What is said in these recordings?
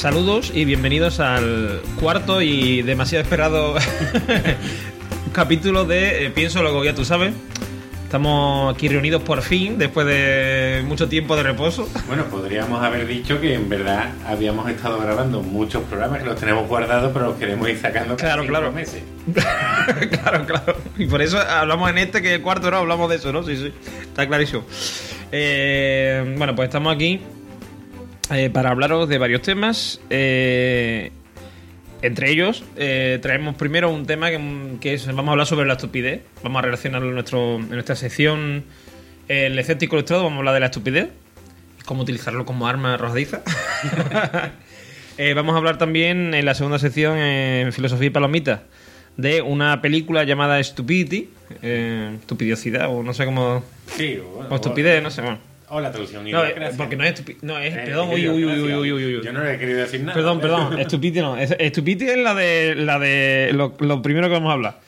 Saludos y bienvenidos al cuarto y demasiado esperado capítulo de eh, Pienso lo que ya tú sabes. Estamos aquí reunidos por fin, después de mucho tiempo de reposo. Bueno, podríamos haber dicho que en verdad habíamos estado grabando muchos programas que los tenemos guardados, pero los queremos ir sacando cada Claro, cinco claro. meses. claro, claro. Y por eso hablamos en este, que el cuarto no hablamos de eso, ¿no? Sí, sí. Está clarísimo. Eh, bueno, pues estamos aquí eh, para hablaros de varios temas. Eh, entre ellos, eh, traemos primero un tema que, que es, vamos a hablar sobre la estupidez. Vamos a relacionarlo en, nuestro, en nuestra sección El escéptico ilustrado. Vamos a hablar de la estupidez. Cómo utilizarlo como arma arrojadiza. Eh, vamos a hablar también en la segunda sección, en Filosofía y Palomitas, de una película llamada Stupidity. eh, estupidiosidad, o no sé cómo. Sí, O estupidez, no sé. Bueno. O la traducción no, eh, Porque no es no es eh, perdón, uy, uy, uy, uy, uy. Yo no le he querido decir nada. Perdón, perdón, estupidity no. Estupidity es la de la de lo, primero que vamos a hablar.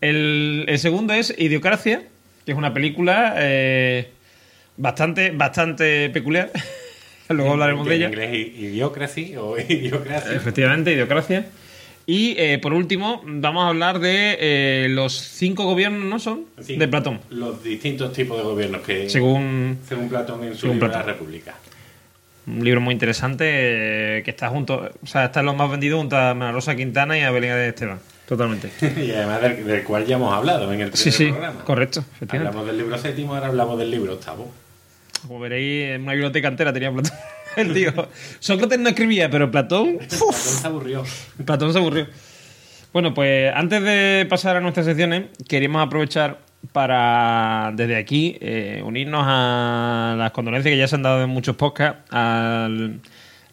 El, segundo es Idiocracia, que es una película eh, bastante bastante peculiar. Luego hablaremos de ella. En inglés, idiocracy o idiocracia. Efectivamente, idiocracia. Y eh, por último, vamos a hablar de eh, los cinco gobiernos, ¿no son? Sí, De Platón. Los distintos tipos de gobiernos que, según, Según Platón en su según libro Platón. La República. un libro muy interesante eh, que está junto, o sea, está en los más vendidos junto a Rosa Quintana y a Belén de Esteban. Totalmente. y además del, del cual ya hemos hablado en el primer Sí, sí, programa. correcto. Hablamos del libro séptimo, ahora hablamos del libro octavo. Como veréis, en una biblioteca entera tenía Platón. El tío. Sócrates no escribía, pero Platón. Platón se aburrió. Platón se aburrió. Bueno, pues antes de pasar a nuestras secciones, queríamos aprovechar para, desde aquí, eh, unirnos a las condolencias que ya se han dado en muchos podcasts a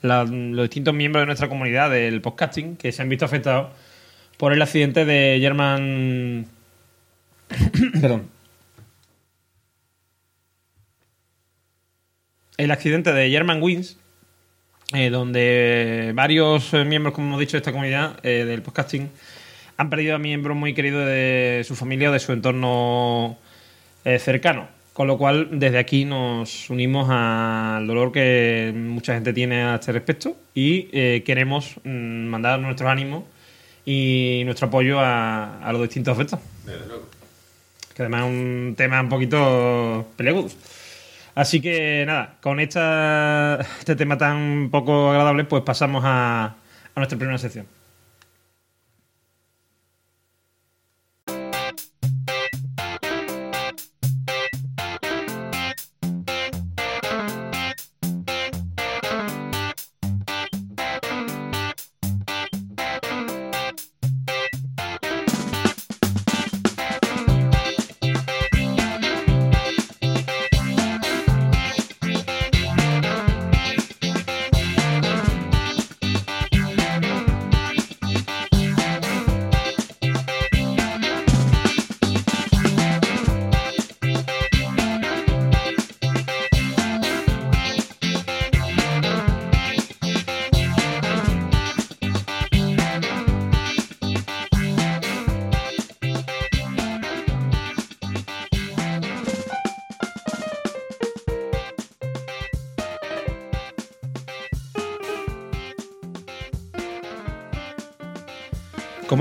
los distintos miembros de nuestra comunidad del podcasting que se han visto afectados por el accidente de German. Perdón. El accidente de German Wings, eh, donde varios eh, miembros, como hemos dicho, de esta comunidad eh, del podcasting han perdido a miembros muy queridos de su familia o de su entorno eh, cercano. Con lo cual, desde aquí nos unimos al dolor que mucha gente tiene a este respecto y queremos mm, mandar nuestros ánimos y nuestro apoyo a, a los distintos luego. que además es un tema un poquito peleagudo. Así que nada, con este tema tan poco agradable, pues pasamos a, a nuestra primera sección.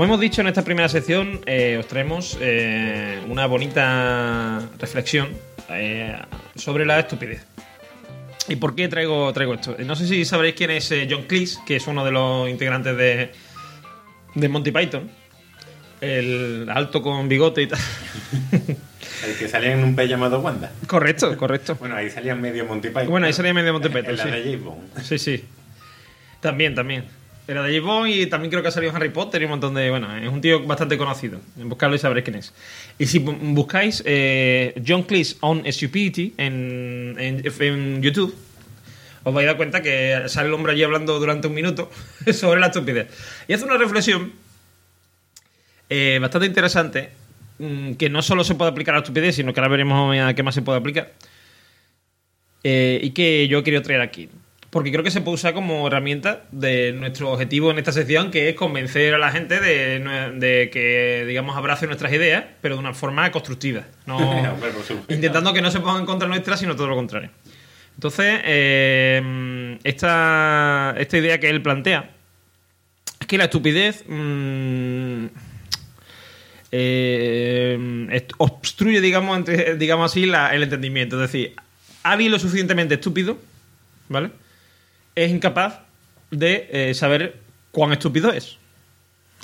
Como hemos dicho en esta primera sección, eh, os traemos eh, una bonita reflexión eh, sobre la estupidez. ¿Y por qué traigo, traigo esto? No sé si sabréis quién es eh, John Cleese, que es uno de los integrantes de, de Monty Python. El alto con bigote y tal. El que salía en un pez llamado Wanda. correcto, correcto. Bueno, ahí salía medio Monty Python. Bueno, ahí salía medio Monty Python, En la sí. de Bond. Sí, sí. También, también. Era de James Bond y también creo que ha salido Harry Potter y un montón de. Bueno, es un tío bastante conocido. Buscarlo y sabréis quién es. Y si bu- buscáis eh, John Cleese on Stupidity en, en, en YouTube, os vais a dar cuenta que sale el hombre allí hablando durante un minuto sobre la estupidez. Y hace una reflexión eh, bastante interesante mm, que no solo se puede aplicar a la estupidez, sino que ahora veremos a qué más se puede aplicar. Eh, y que yo he querido traer aquí. Porque creo que se puede usar como herramienta de nuestro objetivo en esta sección, que es convencer a la gente de, de que, digamos, abrace nuestras ideas, pero de una forma constructiva. No, intentando que no se pongan en contra nuestra, sino todo lo contrario. Entonces, eh, esta, esta idea que él plantea es que la estupidez mm, eh, obstruye, digamos, entre- digamos así, la- el entendimiento. Es decir, alguien lo suficientemente estúpido, ¿vale? Es incapaz de eh, saber cuán estúpido es.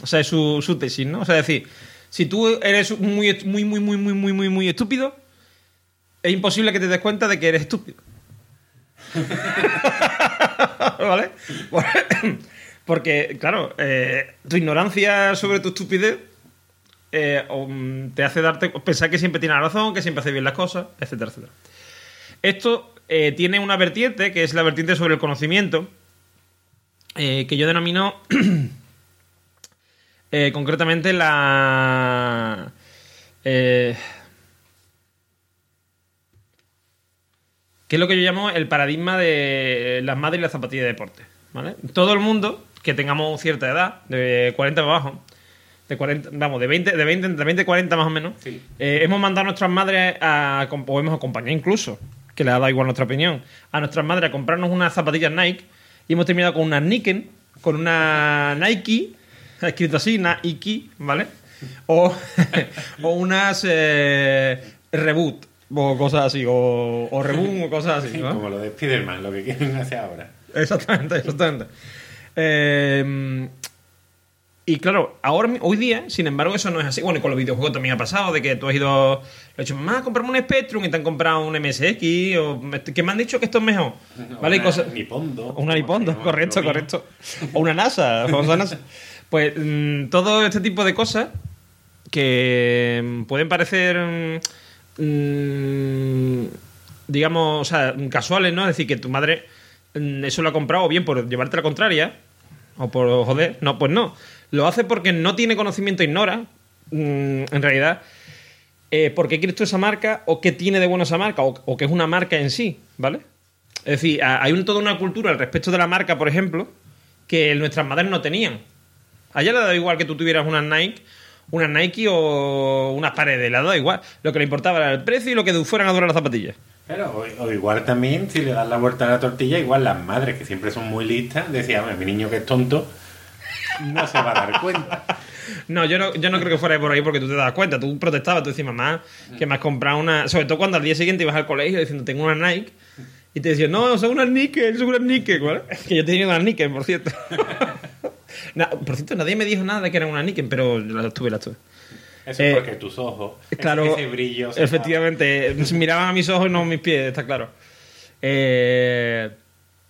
O sea, es su, su tesis, ¿no? O sea, es decir, si tú eres muy, muy, muy, muy, muy, muy, muy, muy estúpido, es imposible que te des cuenta de que eres estúpido. ¿Vale? Porque, claro, eh, tu ignorancia sobre tu estupidez eh, mm, te hace darte pensar que siempre tienes razón, que siempre hace bien las cosas, etcétera, etcétera. Esto eh, tiene una vertiente, que es la vertiente sobre el conocimiento, eh, que yo denomino eh, concretamente la... que es lo que yo llamo el paradigma de las madres y las zapatillas de deporte. ¿vale? Todo el mundo que tengamos cierta edad, de 40 para abajo, de 40, vamos, de 20, de 20, de 20 40 más o menos, Sí. eh, hemos mandado a nuestras madres a, o hemos acompañado incluso, que le ha dado igual nuestra opinión, a nuestras madres a comprarnos unas zapatillas Nike y hemos terminado con una Niken, con una Nike, escrito así, Nike, ¿vale? O, o unas eh, Reboot, o cosas así, o, o Reboot, o cosas así. ¿no? Como lo de Spiderman, lo que quieren hacer ahora. Exactamente, exactamente. Eh, y claro, ahora hoy día, sin embargo, eso no es así. Bueno, y con los videojuegos también ha pasado, de que tú has ido, le has dicho, mamá, comprarme un Spectrum y te han comprado un MSX, o que me han dicho que esto es mejor. ¿Vale? Y Una cosas. Nipondo. Una Nipondo, Como correcto, correcto. O una NASA, la famosa NASA. Pues mm, todo este tipo de cosas que mm, pueden parecer, mm, digamos, o sea, casuales, ¿no? Es decir, que tu madre eso lo ha comprado o bien por llevarte la contraria o por joder. No, pues no. Lo hace porque no tiene conocimiento, ignora, mm, en realidad, eh, por qué quieres tú esa marca o qué tiene de bueno esa marca o, o qué es una marca en sí, ¿vale? Es decir, hay un, toda una cultura al respecto de la marca, por ejemplo, que nuestras madres no tenían. A ella le da igual que tú tuvieras unas Nike, unas Nike o unas paredes, le da igual. Lo que le importaba era el precio y lo que fueran a durar las zapatillas. Pero, o, o igual también, si le das la vuelta a la tortilla, igual las madres, que siempre son muy listas, decían, "Bueno, mi niño que es tonto, no se va a dar cuenta. No, yo no, yo no creo que fuera por ahí porque tú te das cuenta. Tú protestabas, tú decías, mamá, que me has comprado una. Sobre todo cuando al día siguiente ibas al colegio diciendo, tengo una Nike. Y te decían, no, son unas Nike, son unas Nike. ¿vale? Que yo tenía unas Nike, por cierto. Por cierto, nadie me dijo nada de que eran unas Nike, pero las tuve, las tuve. Eso Eh, es porque tus ojos, Claro, ese brillo. efectivamente, miraban a mis ojos y no a mis pies, está claro. Eh,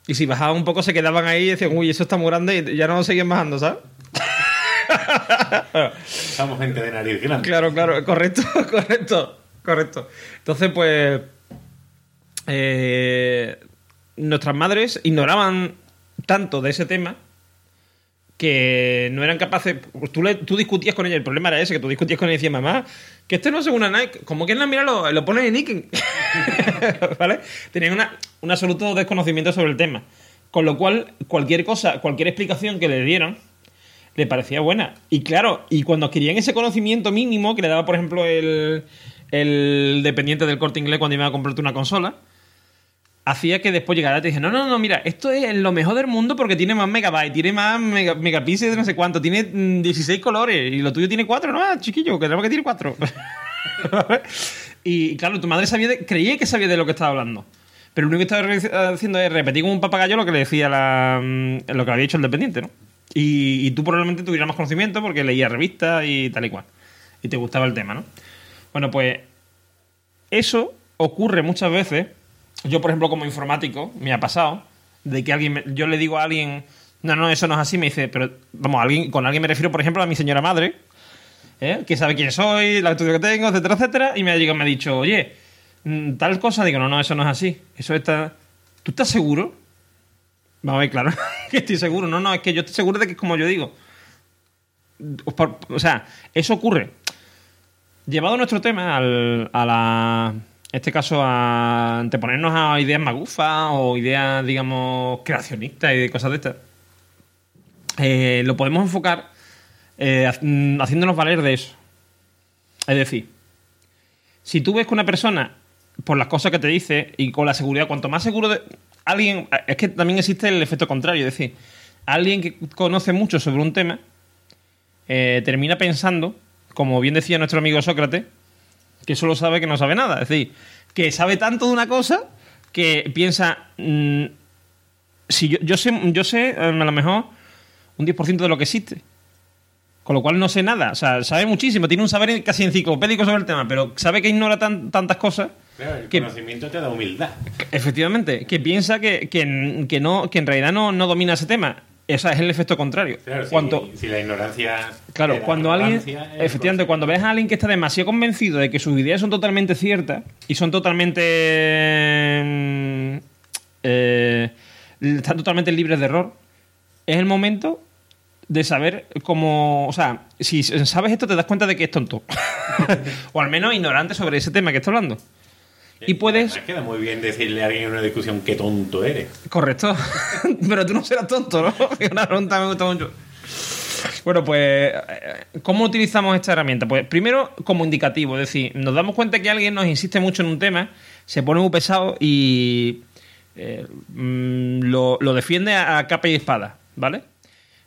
y si bajaban un poco se quedaban ahí y decían, uy, eso está muy grande y ya no seguían bajando, ¿sabes? Somos gente de nariz grande. Claro, claro, correcto, correcto, correcto. Entonces, pues, eh, nuestras madres ignoraban tanto de ese tema que no eran capaces. pues, Tú, tú discutías con ella, el problema era ese, que tú discutías con ella y decías, mamá, que este no es una Nike, como que no, mira, lo, lo pones en Nike. ¿Vale? Tenían una, un absoluto desconocimiento sobre el tema. Con lo cual, cualquier cosa, cualquier explicación que le dieran, le parecía buena. Y claro, y cuando adquirían ese conocimiento mínimo que le daba, por ejemplo, el, el dependiente del corte inglés cuando iba a comprarte una consola, hacía que después llegara y te dije, no, no, no, mira, esto es lo mejor del mundo porque tiene más megabytes, tiene más mega- megapíxeles de no sé cuánto, tiene mm, 16 colores y lo tuyo tiene 4, ¿no? Ah, chiquillo, que que tiene 4. y claro, tu madre sabía de- creía que sabía de lo que estaba hablando. Pero lo único que estaba re- haciendo es repetir como un papagayo lo que le decía la, mm, lo que había dicho el dependiente, ¿no? Y, y tú probablemente tuvieras más conocimiento porque leías revistas y tal y cual. Y te gustaba el tema, ¿no? Bueno, pues eso ocurre muchas veces. Yo, por ejemplo, como informático, me ha pasado de que alguien, me- yo le digo a alguien, no, no, eso no es así, me dice, pero vamos, alguien, con alguien me refiero, por ejemplo, a mi señora madre, ¿eh? que sabe quién soy, la estudio que tengo, etcétera, etcétera, y me ha llegado me ha dicho, oye, mm, tal cosa, digo, no, no, eso no es así, eso está, ¿tú estás seguro? Vamos a ver, claro, que estoy seguro, no, no, es que yo estoy seguro de que es como yo digo. O sea, eso ocurre. Llevado nuestro tema al, a la. Este caso, a anteponernos a ideas magufas o ideas, digamos, creacionistas y cosas de estas. eh, lo podemos enfocar eh, mm, haciéndonos valer de eso. Es decir, si tú ves que una persona, por las cosas que te dice y con la seguridad, cuanto más seguro alguien. Es que también existe el efecto contrario, es decir, alguien que conoce mucho sobre un tema eh, termina pensando, como bien decía nuestro amigo Sócrates, que solo sabe que no sabe nada. Es decir, que sabe tanto de una cosa que piensa. mm, si yo, yo sé, yo sé, eh, a lo mejor, un 10% de lo que existe. Con lo cual no sé nada. O sea, sabe muchísimo, tiene un saber casi enciclopédico sobre el tema, pero sabe que ignora tan- tantas cosas. Claro, el que- conocimiento te da humildad. Efectivamente, que piensa que, que, que no, que en realidad no, no domina ese tema. Ese es el efecto contrario. Claro, si- la ignorancia. Claro, cuando alguien, efectivamente, cuando ves a alguien que está demasiado convencido de que sus ideas son totalmente ciertas y son totalmente, eh, están totalmente libres de error, es el momento de saber cómo, o sea, si sabes esto te das cuenta de que es tonto, o al menos ignorante sobre ese tema que está hablando. Y puedes, queda muy bien decirle a alguien en una discusión qué tonto eres. Correcto. Pero tú no serás tonto, ¿no? Una pregunta me gusta mucho. Bueno, pues, eh, ¿cómo utilizamos esta herramienta? Pues primero, como indicativo, es decir, nos damos cuenta que alguien nos insiste mucho en un tema, se pone muy pesado y eh, mm, lo, lo defiende a, a capa y espada, ¿vale?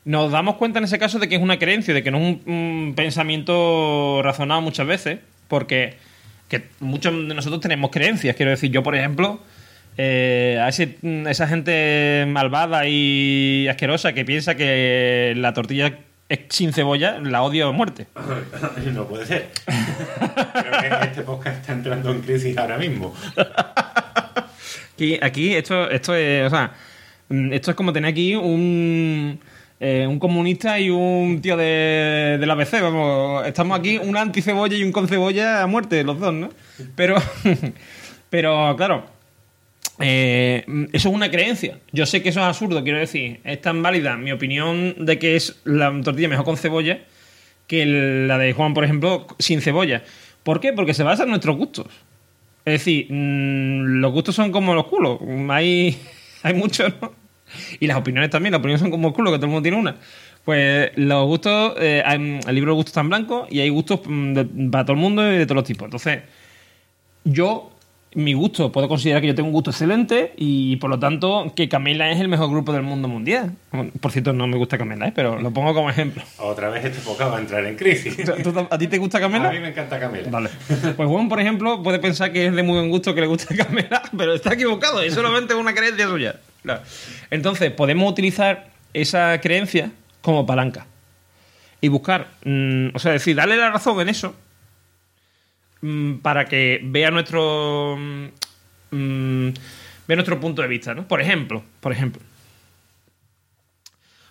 Nos damos cuenta en ese caso de que es una creencia, de que no es un, un pensamiento razonado muchas veces, porque que muchos de nosotros tenemos creencias. Quiero decir, yo, por ejemplo, eh, a ese- esa gente malvada y asquerosa que piensa que la tortilla es sin cebolla, la odio a muerte. no puede ser. Creo que este podcast está entrando en crisis ahora mismo. Aquí, aquí esto, esto es, o sea, mm, esto es como tener aquí un, eh, un comunista y un tío de, de la ABC, vamos, estamos aquí un anti-cebolla y un con cebolla a muerte, los dos, ¿no? Pero, pero claro, eh, eso es una creencia. Yo sé que eso es absurdo, quiero decir, es tan válida mi opinión de que es la tortilla mejor con cebolla que la de Juan, por ejemplo, sin cebolla. ¿Por qué? Porque se basa en nuestros gustos. Es decir, mm, los gustos son como los culos. Hay, hay muchos, ¿no? Y las opiniones también. Las opiniones son como el culo, que todo el mundo tiene una. Pues los gustos, eh, hay- el libro de gustos está en blanco y hay gustos mm, de- para todo el mundo y de todos los tipos. Entonces, yo, mi gusto, puedo considerar que yo tengo un gusto excelente y por lo tanto que Camila es el mejor grupo del mundo mundial. Por cierto, no me gusta Camila, ¿eh? pero lo pongo como ejemplo. Otra vez este podcast va a entrar en crisis. ¿Tú- ¿A ti te gusta A Camila? mí me encanta Camila. Vale. Pues Juan, por ejemplo, puede pensar que es de muy buen gusto que le guste Camela, pero está equivocado. Es solamente una creencia suya. Entonces, podemos utilizar esa creencia como palanca. Y buscar, mm, o sea, decir, darle la razón en eso mm, para que vea nuestro mm, mm, vea nuestro punto de vista, ¿no? Por ejemplo, por ejemplo,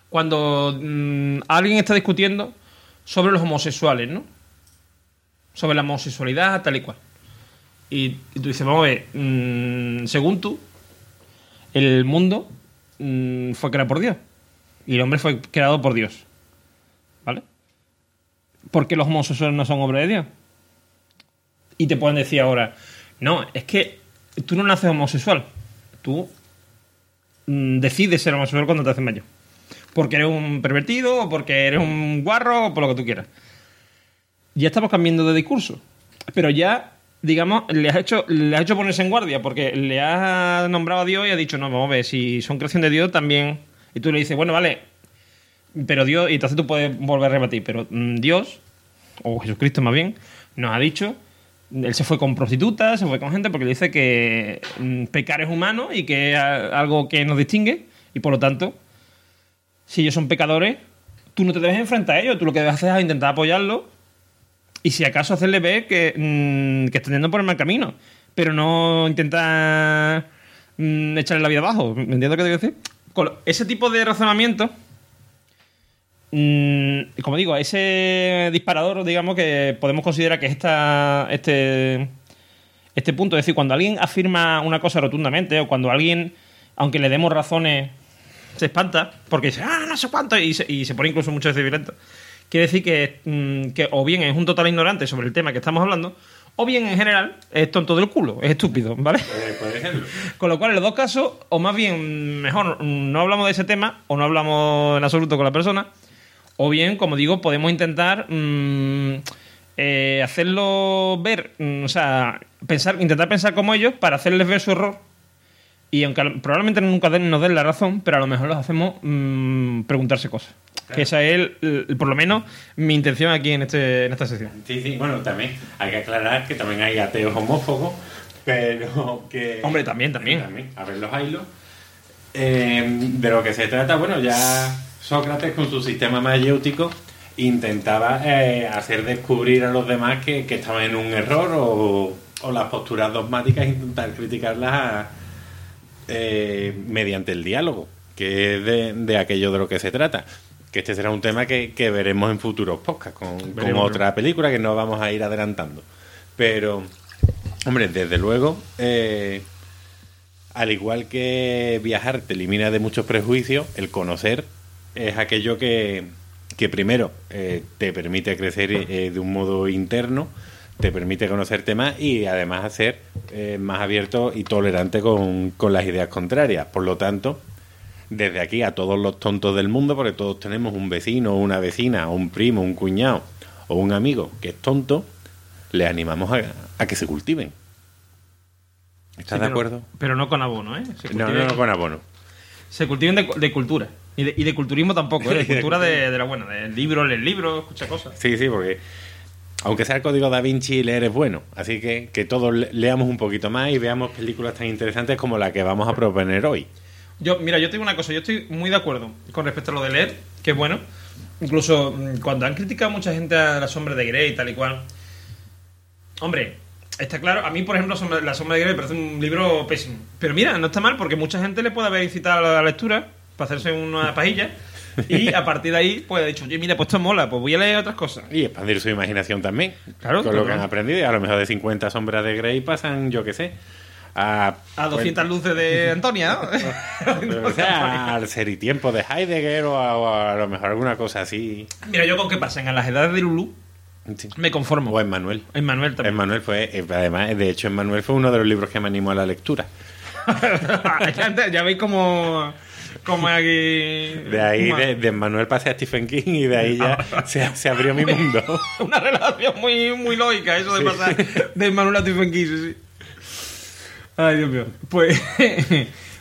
cuando alguien está discutiendo sobre los homosexuales, ¿no? sobre la homosexualidad, tal y cual. Y, y tú dices, vamos a ver, según tú, el mundo mm, fue creado por Dios. Y el hombre fue creado por Dios. ¿Vale? ¿Por qué los homosexuales no son obra de Dios? Y te pueden decir ahora, no, es que tú no naces homosexual. Tú mm, decides ser homosexual cuando te haces mayor. Porque eres un pervertido, o porque eres un guarro, o por lo que tú quieras ya estamos cambiando de discurso. Pero ya, digamos, le has hecho, le has hecho ponerse en guardia, porque le has nombrado a Dios y ha dicho, no, vamos a ver, si son creación de Dios también. Y tú le dices, bueno, vale, pero Dios, y entonces tú puedes volver a rebatir, pero mm, Dios, o Jesucristo más bien, nos ha dicho, él se fue con prostitutas, se fue con gente, porque dice que mm, pecar es humano y que es algo que nos distingue, y por lo tanto, si ellos son pecadores, tú no te debes enfrentar a ellos, tú lo que debes hacer es intentar apoyarlo y si acaso hacerle ver que, mm, que está yendo por el mal camino, pero no intentar mm, echarle la vida abajo. ¿Me entiendes lo que te quiero decir? Ese tipo de razonamiento, mm, como digo, ese disparador, digamos, que podemos considerar que es este, este punto. Es decir, cuando alguien afirma una cosa rotundamente o cuando alguien, aunque le demos razones, se espanta porque dice, ah, no sé cuánto, y se, y se pone incluso muchas veces violento. Quiere decir que, mm, que o bien es un total ignorante sobre el tema que estamos hablando, o bien en general es tonto del culo, es estúpido, ¿vale? Serlo. Con lo cual, en los dos casos, o más bien, mejor, no hablamos de ese tema, o no hablamos en absoluto con la persona, o bien, como digo, podemos intentar mm, eh, hacerlo ver, mm, o sea, pensar, intentar pensar como ellos para hacerles ver su error Y aunque a- probablemente nunca nos den la razón, pero a lo mejor los hacemos mm, preguntarse cosas. Que esa es, el- el- por lo menos, mi intención aquí en, este, en esta sección. Sí, sí, bueno, también hay que aclarar que también hay ateos homófobos, pero que... Hombre, también, también. a ver los hilos. Eh, de lo que se trata, bueno, ya Sócrates con su sistema mayéutico intentaba eh, hacer descubrir a los demás que, que estaban en un error o, o las posturas dogmáticas intentar criticarlas eh, mediante el diálogo, que es de, de aquello de lo que se trata. Que este será un tema que, que veremos en futuros podcasts, con, otra película que no vamos a ir adelantando. Pero, hombre, desde luego, eh, al igual que viajar te elimina de muchos prejuicios, el conocer es aquello que, que primero eh, te permite crecer de un modo interno, te permite conocerte más y además ser eh, más abierto y tolerante con, con las ideas contrarias. Por lo tanto, desde aquí a todos los tontos del mundo, porque todos tenemos un vecino, una vecina, o un primo, un cuñado o un amigo que es tonto, les animamos a, a que se cultiven. ¿Estás Sí, de pero- acuerdo? Pero no con abono, ¿eh? Se No, no, no con abono. se cultiven de, de cultura. Y de, y de culturismo tampoco, ¿eh? De cultura de, de la buena. De libro, leer libros, escuchar cosas. Sí, sí, porque aunque sea el código da Vinci, leer es bueno. Así que que todos le- leamos un poquito más y veamos películas tan interesantes como la que vamos a proponer hoy. Yo, mira, yo te digo una cosa, yo estoy muy de acuerdo con respecto a lo de leer, que es bueno. Incluso mm, cuando han criticado mucha gente a La Sombra de Grey y tal y cual. Hombre, está claro, a mí, por ejemplo, La Sombra de Grey me parece un libro pésimo. Pero mira, no está mal porque mucha gente le puede haber incitado a la lectura para hacerse una pajilla. Y a partir de ahí, pues ha dicho, oye, mira, pues esto mola, pues voy a leer otras cosas. Y expandir su imaginación también. Claro, Con lo que han aprendido. Y a lo mejor de 50 sombras de Grey pasan, yo qué sé, a... A 200 luces de Antonia, ¿no? o sea, al ser y tiempo de Heidegger o a, o a lo mejor alguna cosa así. Mira, yo con que pasen a las edades de Lulu, Sí. me conformo. O Emmanuel. En Manuel también. Emmanuel fue, eh, además, de hecho, Emmanuel fue uno de los libros que me animó a la lectura. Ya veis cómo, hay aquí. De ahí, de, de Emmanuel pasé a Stephen King y de ahí ya se, se abrió mi mundo. una relación muy, muy lógica, eso de pasar de Manuel a Stephen King, sí, sí. Ay, Dios mío. Pues,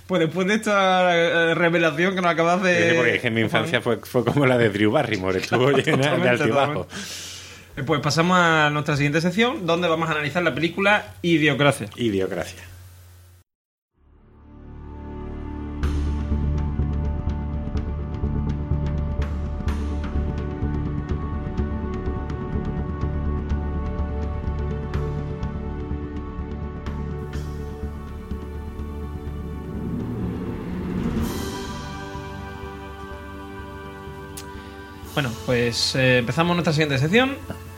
pues después de esta eh, revelación que nos acabas de. Sí, Porque es que mi infancia fue, fue como la de Drew Barrymore, estuvo llena de altibajos. Eh, Pues pasamos a nuestra siguiente sección, donde vamos a analizar la película Idiocracia. Idiocracia. Bueno, pues eh, empezamos nuestra siguiente sección,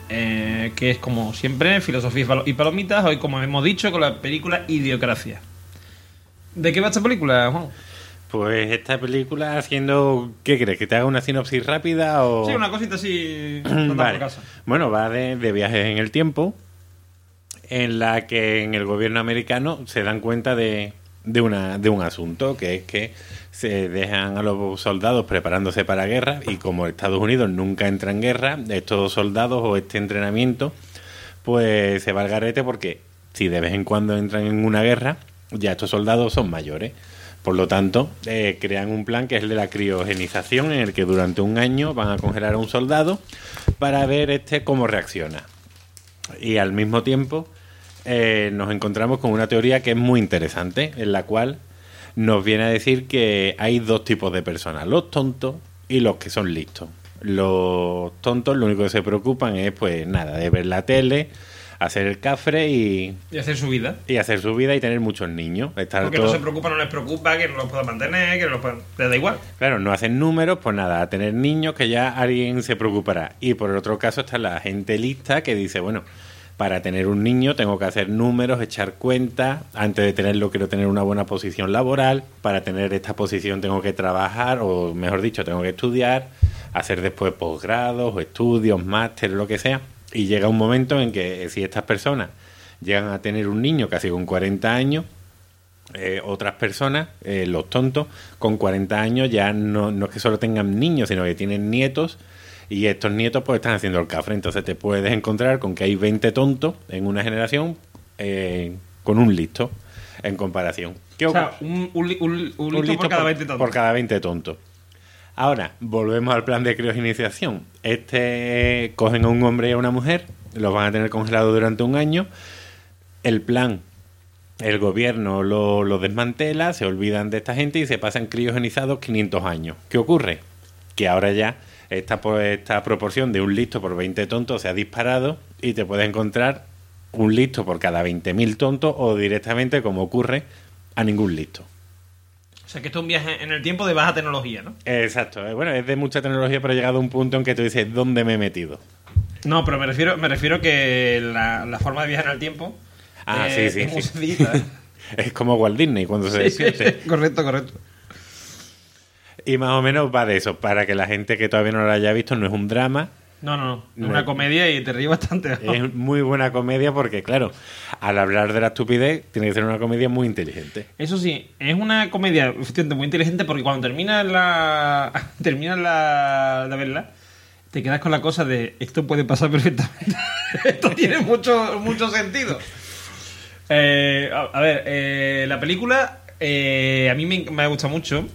eh, que es como siempre, filosofía y palo- y palomitas, hoy como hemos dicho, con la película Idiocracia. ¿De qué va esta película, Juan? Pues esta película haciendo... ¿Qué crees? ¿Que te haga una sinopsis rápida o...? Sí, una cosita así, Vale. casa. Bueno, va de, de viajes en el tiempo, en la que en el gobierno americano se dan cuenta de, de, una, de un asunto, que es que se dejan a los soldados preparándose para guerra y como Estados Unidos nunca entra en guerra, estos soldados o este entrenamiento, pues se va al garete porque si de vez en cuando entran en una guerra, ya estos soldados son mayores. Por lo tanto, eh, crean un plan que es el de la criogenización, en el que durante un año van a congelar a un soldado para ver este cómo reacciona. Y al mismo tiempo eh, nos encontramos con una teoría que es muy interesante, en la cual nos viene a decir que hay dos tipos de personas, los tontos y los que son listos. Los tontos lo único que se preocupan es, pues nada, de ver la tele, hacer el cafre y, Y hacer su vida. y hacer su vida y tener muchos niños. Estar Porque todo- no se preocupa, no les preocupa, que no los puedan mantener, que no los puedan... Les da igual. Claro, no hacen números, pues nada, a tener niños que ya alguien se preocupará. Y por el otro caso está la gente lista que dice, bueno, para tener un niño tengo que hacer números, echar cuentas, antes de tenerlo quiero tener una buena posición laboral, para tener esta posición tengo que trabajar, o mejor dicho, tengo que estudiar, hacer después posgrados, estudios, máster, lo que sea. Y llega un momento en que si estas personas llegan a tener un niño casi con 40 años, eh, otras personas, eh, los tontos, con 40 años ya no, no es que solo tengan niños, sino que tienen nietos y estos nietos pues están haciendo el cafre. Entonces te puedes encontrar con que hay 20 tontos en una generación eh, con un listo en comparación. ¿Qué O sea, Un listo por cada 20 tontos. por cada 20 tontos. Ahora, volvemos al plan de criogenización. Este cogen a un hombre y a una mujer, los van a tener congelados durante un año. El plan, el gobierno lo, lo desmantela, se olvidan de esta gente y se pasan criogenizados 500 años. ¿Qué ocurre? Que ahora ya esta, po- esta proporción de un listo por 20 tontos se ha disparado y te puedes encontrar un listo por cada 20.000 tontos o directamente, como ocurre, a ningún listo. O sea, que esto es un viaje en el tiempo de baja tecnología, ¿no? Exacto. eh, Bueno, es de mucha tecnología, pero ha llegado a un punto en que tú dices, ¿dónde me he metido? No, pero me refiero, me refiero que la, la forma de viajar en el tiempo. Ah, eh, sí, sí, Es muy sí. sencillita. Es como Walt Disney cuando se despierte. correcto, correcto. Y más o menos va de eso. Para que la gente que todavía no lo haya visto, no es un drama. No, no, no. Es una comedia y te ríes bastante. Es muy buena comedia porque, claro, al hablar de la estupidez, tiene que ser una comedia muy inteligente. Eso sí, es una comedia efectivamente muy inteligente porque cuando terminas la. terminas la, de verla, te quedas con la cosa de esto puede pasar perfectamente. esto tiene mucho, mucho sentido. Eh, a, a ver, eh, la película eh, a mí me, me ha gustado mucho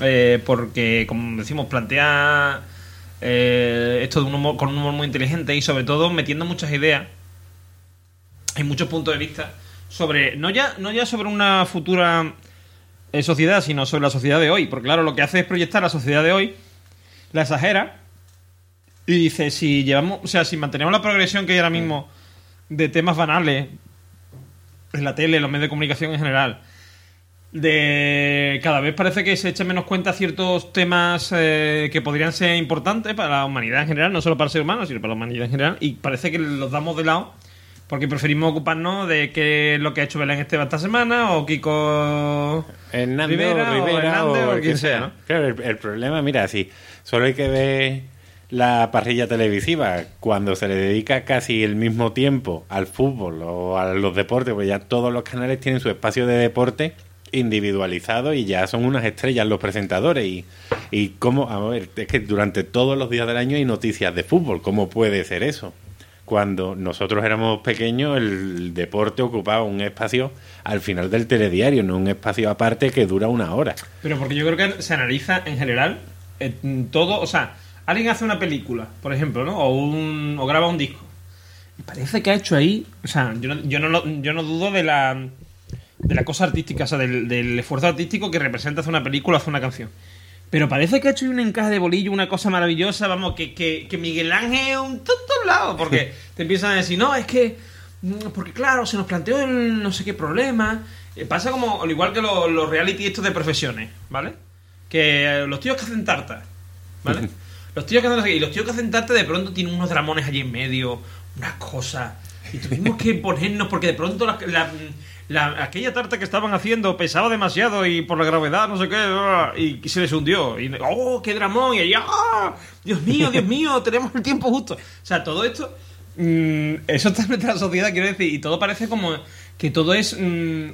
eh, porque, como decimos, plantea eh, esto de un humor, con un humor muy inteligente y sobre todo metiendo muchas ideas hay muchos puntos de vista sobre no ya no ya sobre una futura eh, sociedad sino sobre la sociedad de hoy. Porque claro lo que hace es proyectar la sociedad de hoy la exagera y dice si llevamos o sea si mantenemos la progresión que hay ahora mismo de temas banales en la tele en los medios de comunicación en general de cada vez parece que se echa menos cuenta ciertos temas eh, que podrían ser importantes para la humanidad en general, no solo para el ser humano, sino para la humanidad en general, y parece que los damos de lado porque preferimos ocuparnos de qué es lo que ha hecho Belén Esteban esta semana o Kiko Hernández Rivera, o Hernández quien sea, ¿no? Claro, el, el problema, mira, sí, solo hay que ver la parrilla televisiva cuando se le dedica casi el mismo tiempo al fútbol o a los deportes, pues ya todos los canales tienen su espacio de deporte individualizado y ya son unas estrellas los presentadores y, y cómo, a ver, es que durante todos los días del año hay noticias de fútbol, ¿cómo puede ser eso? Cuando nosotros éramos pequeños, el deporte ocupaba un espacio al final del telediario, no un espacio aparte que dura una hora. Pero porque yo creo que se analiza en general eh, todo, o sea, alguien hace una película, por ejemplo, ¿no? O, un, o graba un disco. Y parece que ha hecho ahí, o sea, yo no, yo no, yo no dudo de la, de la cosa artística, o sea, del, del esfuerzo artístico que representa hacer una película o hacer una canción. Pero parece que ha hecho un encaje de bolillo, una cosa maravillosa, vamos, que, que, que Miguel Ángel es un tonto lado, porque te empiezan a decir, no, es que, mm, porque claro, se nos planteó el no sé qué problema. Eh, pasa como, al igual que los, los reality estos de profesiones, ¿vale? Que eh, los tíos que hacen tarta, ¿vale? Los tíos que hacen y los tíos que hacen tarta de pronto tienen unos dramones allí en medio, unas cosas. Y tuvimos que ponernos, porque de pronto la, la- la- aquella tarta que estaban haciendo pesaba demasiado y por la gravedad, no sé qué, y, se les hundió. Y, ¡oh, qué dramón! Y ella, ¡ah! Dios mío, Dios mío, tenemos el tiempo justo. O sea, todo esto, mm, eso está en la sociedad, quiero decir, y todo parece como que todo es. mm,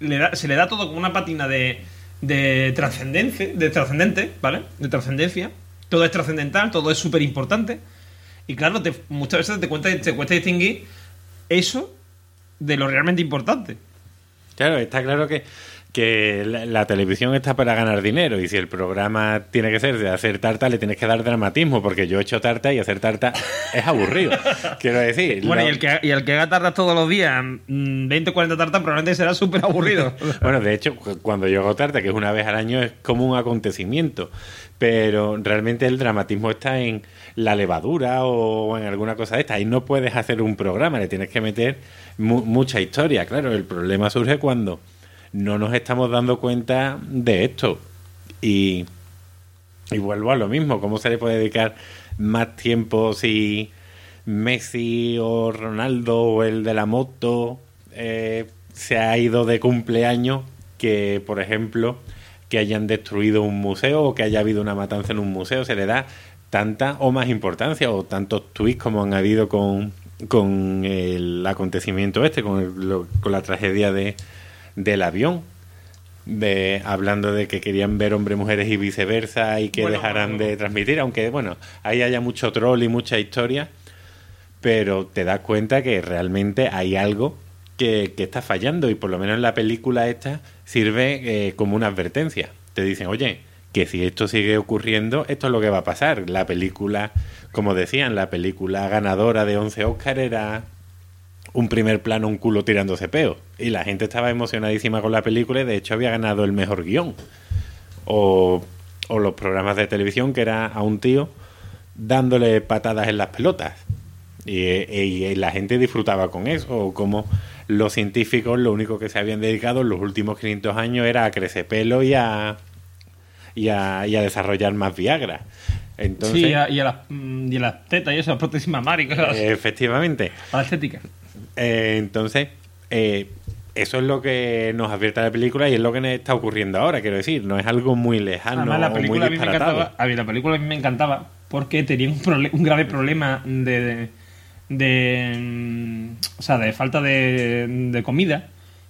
le da- se le da todo como una patina de, de trascendencia, de trascendente, ¿vale? De trascendencia. Todo es trascendental, todo es súper importante. Y claro, te- muchas veces te, cuesta, te cuesta distinguir eso de lo realmente importante. Claro, está claro que, que la, la televisión está para ganar dinero y si el programa tiene que ser de hacer tarta, le tienes que dar dramatismo, porque yo he hecho tarta y hacer tarta es aburrido. Quiero decir. Bueno, lo- y el, que, y el que haga tartas todos los días, mm, 20 o 40 tartas, probablemente será súper aburrido. Bueno, de hecho, cu- cuando yo hago tarta, que es una vez al año, es como un acontecimiento. Pero realmente el dramatismo está en la levadura o en alguna cosa de esta. Ahí no puedes hacer un programa, le tienes que meter mu- mucha historia. Claro, el problema surge cuando no nos estamos dando cuenta de esto. Y, y vuelvo a lo mismo, ¿cómo se le puede dedicar más tiempo si Messi o Ronaldo o el de la moto eh, se ha ido de cumpleaños que, por ejemplo, que hayan destruido un museo o que haya habido una matanza en un museo? Se le da tanta o más importancia o tantos tweets como han habido con, con el acontecimiento este, con, el- lo- con la tragedia de, del avión de hablando de que querían ver hombres, mujeres y viceversa y que Bueno, dejaran bueno. de transmitir, aunque bueno, ahí haya mucho troll y mucha historia, pero te das cuenta que realmente hay algo que, que está fallando y por lo menos en la película esta sirve eh, como una advertencia. Te dicen, oye, que si esto sigue ocurriendo, esto es lo que va a pasar. La película, como decían, la película ganadora de 11 Oscar era un primer plano, un culo tirándose peo. Y la gente estaba emocionadísima con la película y de hecho había ganado el mejor guion. O, o los programas de televisión que era a un tío dándole patadas en las pelotas. Y, y- y la gente disfrutaba con eso. O como los científicos lo único que se habían dedicado en los últimos 500 años era a crecer pelo y a, y a, y a desarrollar más Viagra. Entonces, sí, y a, y a las, mm, y a las tetas y eso, prótesis mamarias efectivamente, Para la estética. Eh, entonces, eh, eso es lo que nos advierte la película y es lo que está ocurriendo ahora, quiero decir. No es algo muy lejano Además, la o película a muy mí me disparatado. A mí la película a mí me encantaba porque tenía un, un grave problema de, de, de, mm, o sea, de falta de, de comida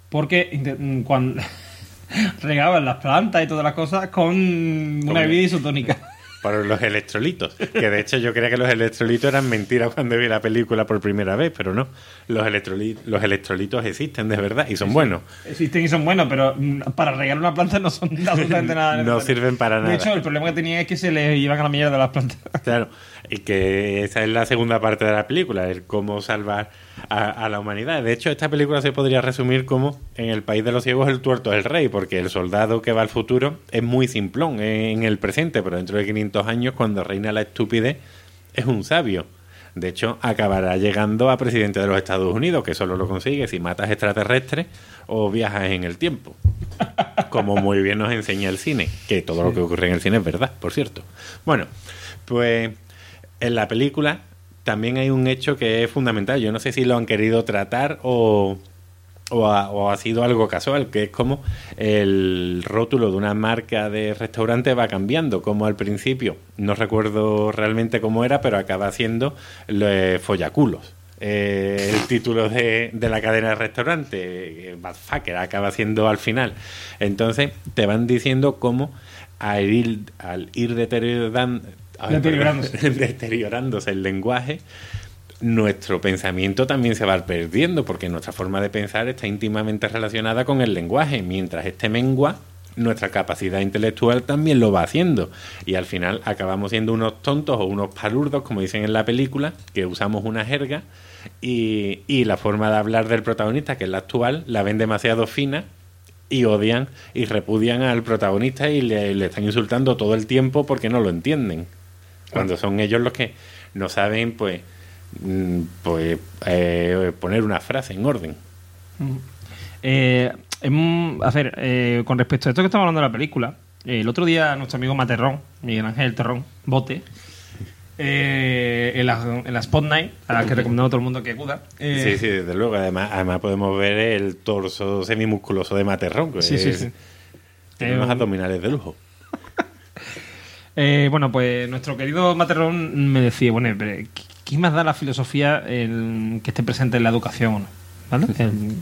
porque mm, cuando regaban las plantas y todas las cosas con una bebida isotónica. Por los electrolitos. Que de hecho yo creía que los electrolitos eran mentiras cuando vi la película por primera vez, pero no. Los, electroli- los electrolitos existen de verdad y son buenos. Existen y son buenos, pero mm, para regar una planta no son absolutamente nada. No sirven para nada. De hecho, el problema que tenía es que se les iban a la mierda las plantas. Claro, y que esa es la segunda parte de la película, el cómo salvar a, a la humanidad. De hecho, esta película se podría resumir como en el país de los ciegos el tuerto es el rey, porque el soldado que va al futuro es muy simplón en el presente, pero dentro de 500 años, cuando reina la estupidez, es un sabio. De hecho, acabará llegando a presidente de los Estados Unidos, que solo lo consigue si matas extraterrestres o viajas en el tiempo. Como muy bien nos enseña el cine, que todo lo que ocurre en el cine es verdad, por cierto. Bueno, pues en la película también hay un hecho que es fundamental. Yo no sé si lo han querido tratar o, ha, sido algo casual, que es como el rótulo de una marca de restaurante va cambiando, como al principio, no recuerdo realmente cómo era, pero acaba siendo eh, Follaculos. Eh, el título de, de la cadena de restaurante, eh, Badfucker, acaba siendo al final. Entonces te van diciendo cómo al ir, al ir deteriorando, ay, Deteriorándose. deteriorándose el lenguaje, nuestro pensamiento también se va perdiendo, porque nuestra forma de pensar está íntimamente relacionada con el lenguaje. Mientras este mengua, nuestra capacidad intelectual también lo va haciendo. Y al final acabamos siendo unos tontos o unos palurdos, como dicen en la película, que usamos una jerga y, y la forma de hablar del protagonista, que es la actual, la ven demasiado fina y odian y repudian al protagonista y le, le están insultando todo el tiempo porque no lo entienden. Cuando son ellos los que no saben, pues, mm, pues eh, poner una frase en orden. Eh, a ver, eh, con respecto a esto que estamos hablando de la película, el otro día nuestro amigo Materrón, Miguel Ángel Terrón, Bote, eh, en, la, en la Spot Night, a la que recomendamos a todo el mundo que acuda. eh, Sí, sí, desde luego. Además, además podemos ver el torso semimusculoso de Materrón, que Sí, sí, es- sí. tiene Eh, unos abdominales de lujo. Eh, bueno, pues nuestro querido Materrón me decía, bueno, pero ¿qué- ¿qué más da la filosofía el que esté presente en la educación? ¿Vale? El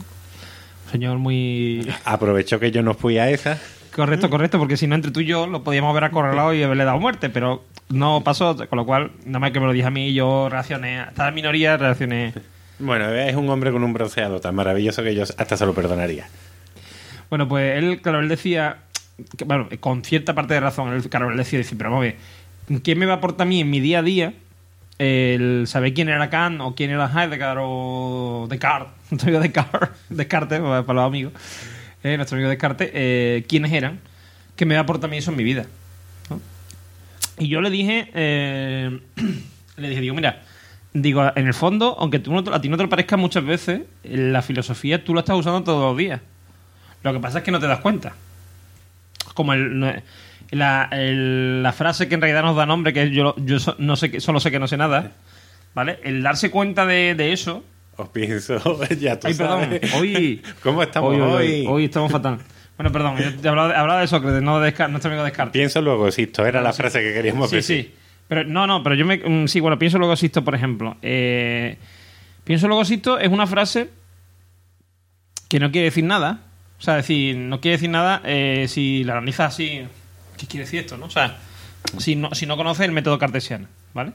señor muy... Aprovechó que yo no fui a esa. Correcto, correcto, porque si no, entre tú y yo lo podíamos haber acorralado y haberle dado muerte, pero no pasó, con lo cual, nada más que me lo dije a mí, yo reaccioné, hasta la minoría reaccioné. Bueno, es un hombre con un bronceado tan maravilloso que yo hasta se lo perdonaría. Bueno, pues él, claro, él decía, que, bueno, con cierta parte de razón, él, claro, él decía, dice, pero vamos ¿qué me va a aportar a mí en mi día a día el saber quién era Kant o quién era Heidegger o Descartes? Nuestro amigo Descartes, Descartes para los amigos, eh, nuestro amigo Descartes, eh, quiénes eran, ¿qué me va a aportar a mí eso en mi vida? Y yo le dije, eh, le dije, digo, mira, digo, en el fondo, aunque tú no a ti no te lo parezca muchas veces, la filosofía tú la estás usando todos los días. Lo que pasa es que no te das cuenta. Como el, la, el- la frase que en realidad nos da nombre, que es yo, yo so- no sé, que- solo sé que no sé nada, ¿vale? El darse cuenta de, de eso. Os pienso, ya tú Ay, perdón, sabes. hoy. ¿Cómo estamos hoy, hoy? hoy, hoy, hoy estamos fatal. Bueno, perdón, yo te hablaba, de- hablaba de Sócrates, no de Descartes, nuestro amigo Descartes. Pienso luego, existo, era la frase que queríamos Sí, decir. sí. Pero no, no, pero yo me. mm, Sí, bueno, pienso luego existo, por ejemplo. Eh, pienso luego existo es una frase que no quiere decir nada. O sea, decir, no quiere decir nada eh, si la analizas así. ¿Qué quiere decir esto, no? O sea, si no, si no conoces el método cartesiano, ¿vale?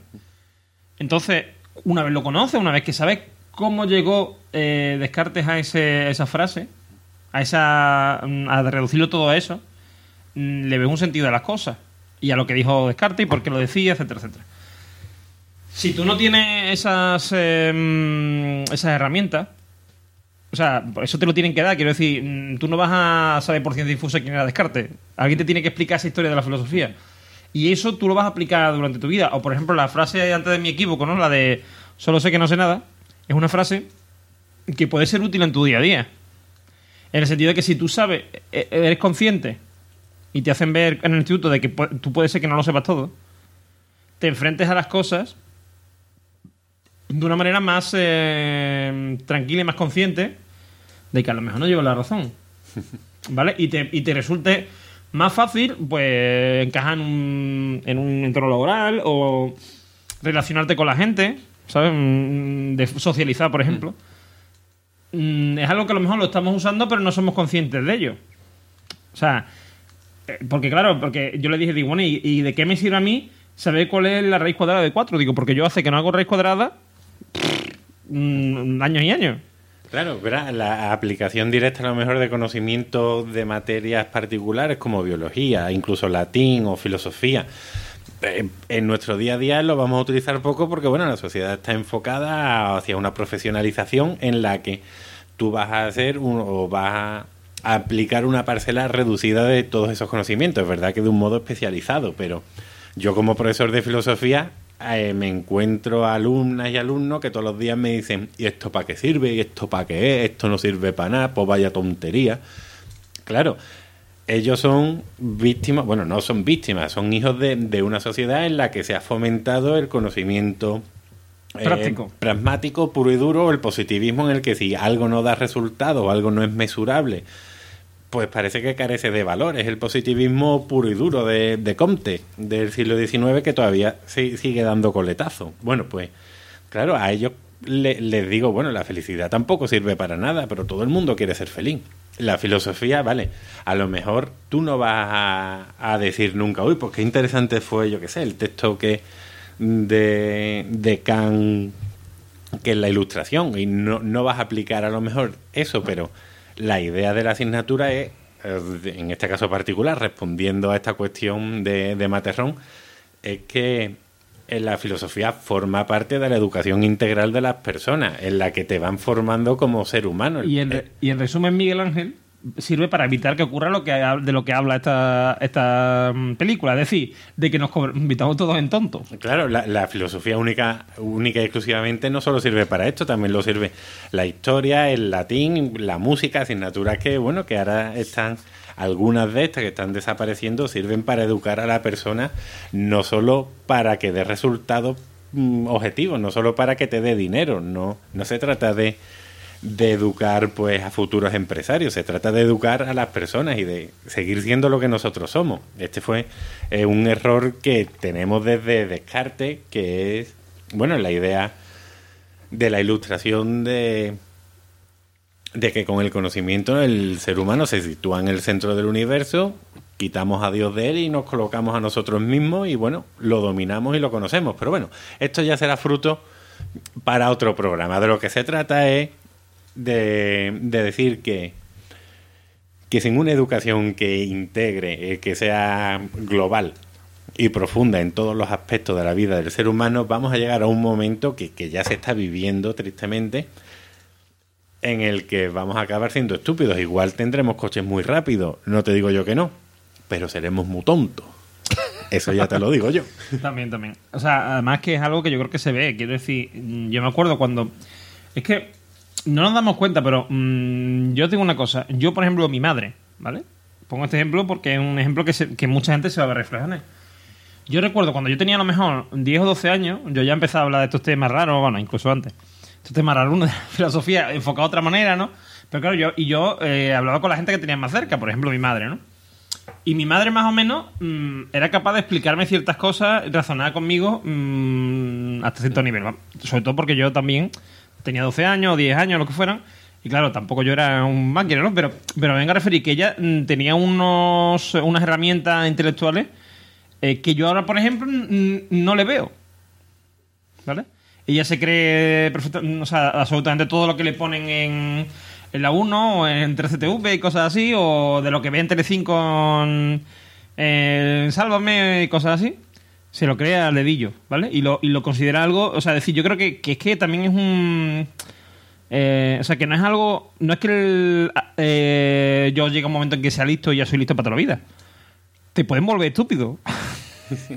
Entonces, una vez lo conoces, una vez que sabes cómo llegó eh, Descartes a, ese- esa frase, a esa a reducirlo todo a eso, mm, le ves un sentido a las cosas y a lo que dijo Descartes y por qué lo decía, etcétera, etcétera. Si tú no tienes esas em, esas herramientas, o sea, eso te lo tienen que dar. Quiero decir, mm, tú no vas a saber por ciencia difusa quién era Descartes. Alguien te tiene que explicar esa historia de la filosofía. Y eso tú lo vas a aplicar durante tu vida. O, por ejemplo, la frase antes de mi equívoco, ¿no? La de solo sé que no sé nada. Es una frase que puede ser útil en tu día a día. En el sentido de que si tú sabes, e- eres consciente y te hacen ver en el instituto de que tú puedes ser que no lo sepas todo, te enfrentes a las cosas de una manera más eh, tranquila y más consciente de que a lo mejor no llevo la razón. ¿Vale? Y te, y te resulte más fácil, pues, encajar en un, en un entorno laboral o relacionarte con la gente, ¿sabes? Mm, De socializar, por ejemplo. Mm, Es algo que a lo mejor lo estamos usando, pero no somos conscientes de ello. O sea, eh, porque claro, porque yo le dije, digo, bueno, ¿y, y de qué me sirve a mí saber cuál es la raíz cuadrada de 4? Digo, porque yo hace que no hago raíz cuadrada años y años. Claro, verá, la aplicación directa a lo mejor de conocimiento de materias particulares como biología, incluso latín o filosofía. eh, En nuestro día a día lo vamos a utilizar poco porque bueno, la sociedad está enfocada hacia una profesionalización en la que tú vas a hacer un- o vas a aplicar una parcela reducida de todos esos conocimientos, es verdad que de un modo especializado, pero yo como profesor de filosofía eh, me encuentro alumnas y alumnos que todos los días me dicen, ¿y esto para qué sirve? ¿Y esto para qué es? Esto no sirve para nada, pues vaya tontería. Claro, ellos son víctimas, bueno, no son víctimas, son hijos de, de una sociedad en la que se ha fomentado el conocimiento eh, Práctico. pragmático, puro y duro, el positivismo en el que si algo no da resultado o algo no es mesurable, pues parece que carece de valor. Es el positivismo puro y duro de, de Comte del siglo XIX que todavía si- sigue dando coletazo. Bueno, pues claro, a ellos le- les digo, bueno, la felicidad tampoco sirve para nada, pero todo el mundo quiere ser feliz. La filosofía, vale, a lo mejor tú no vas a, a decir nunca, uy, pues qué interesante fue, yo qué sé, el texto que de, de Kant que es la ilustración y no, no vas a aplicar a lo mejor eso, pero la idea de la asignatura es, eh, en este caso particular, respondiendo a esta cuestión de, de Materrón, es que en la filosofía forma parte de la educación integral de las personas, en la que te van formando como ser humano. Y en, Eh, y en resumen, Miguel Ángel sirve para evitar que ocurra lo que de lo que habla esta, esta mm, película, es decir, de que nos convirtamos todos en tontos. Claro, la, la filosofía única, única y exclusivamente no solo sirve para esto, también lo sirve la historia, el latín, la música, asignaturas que, bueno, que ahora están, algunas de estas que están desapareciendo, sirven para educar a la persona, no solo para que dé resultados mm, objetivos, no solo para que te dé dinero, no, no se trata de de educar pues a futuros empresarios, se trata de educar a las personas y de seguir siendo lo que nosotros somos. Este fue eh, un error que tenemos desde Descartes, que es, bueno, la idea de la ilustración de, de que con el conocimiento el ser humano se sitúa en el centro del universo, quitamos a Dios de él y nos colocamos a nosotros mismos y bueno, lo dominamos y lo conocemos. Pero bueno, esto ya será fruto para otro programa. De lo que se trata es de, de decir que, que sin una educación que integre, eh, que sea global y profunda en todos los aspectos de la vida del ser humano, vamos a llegar a un momento que, que ya se está viviendo tristemente, en el que vamos a acabar siendo estúpidos. Igual tendremos coches muy rápidos, no te digo yo que no, pero seremos muy tontos. Eso ya te lo digo yo. También, también. O sea, además que es algo que yo creo que se ve. Quiero decir, yo me acuerdo cuando. Es que no nos damos cuenta, pero mm, yo tengo una cosa. Yo, por ejemplo, mi madre, ¿vale? Pongo este ejemplo porque es un ejemplo que, se- que mucha gente se va a ver reflejada en. Yo recuerdo cuando yo tenía a lo mejor 10 o 12 años, yo ya empezaba a hablar de estos temas raros, bueno, incluso antes. Estos temas raros, de la filosofía enfocado de otra manera, ¿no? Pero claro, yo, y yo eh, hablaba con la gente que tenía más cerca, por ejemplo, mi madre, ¿no? Y mi madre, más o menos, mm, era capaz de explicarme ciertas cosas, razonar conmigo mm, hasta cierto nivel. Sobre todo porque yo también tenía 12 años, 10 años, lo que fueran. Y claro, tampoco yo era un máquina, ¿no? Pero, pero me vengo a referir que ella mm, tenía unos, unas herramientas intelectuales eh, que yo ahora, por ejemplo, no le veo. ¿Vale? Ella se cree perfecta- o sea, absolutamente todo lo que le ponen en, en la 1 o en 3CTV y cosas así, o de lo que ve en Telecinco en, en Sálvame y cosas así, se lo cree al dedillo, ¿vale? Y lo, y lo considera algo, o sea, decir, yo creo que, que es que también es un... eh, o sea, que no es algo... No es que el, eh, yo llegue a un momento en que sea listo y ya soy listo para toda la vida. Te pueden volver estúpido.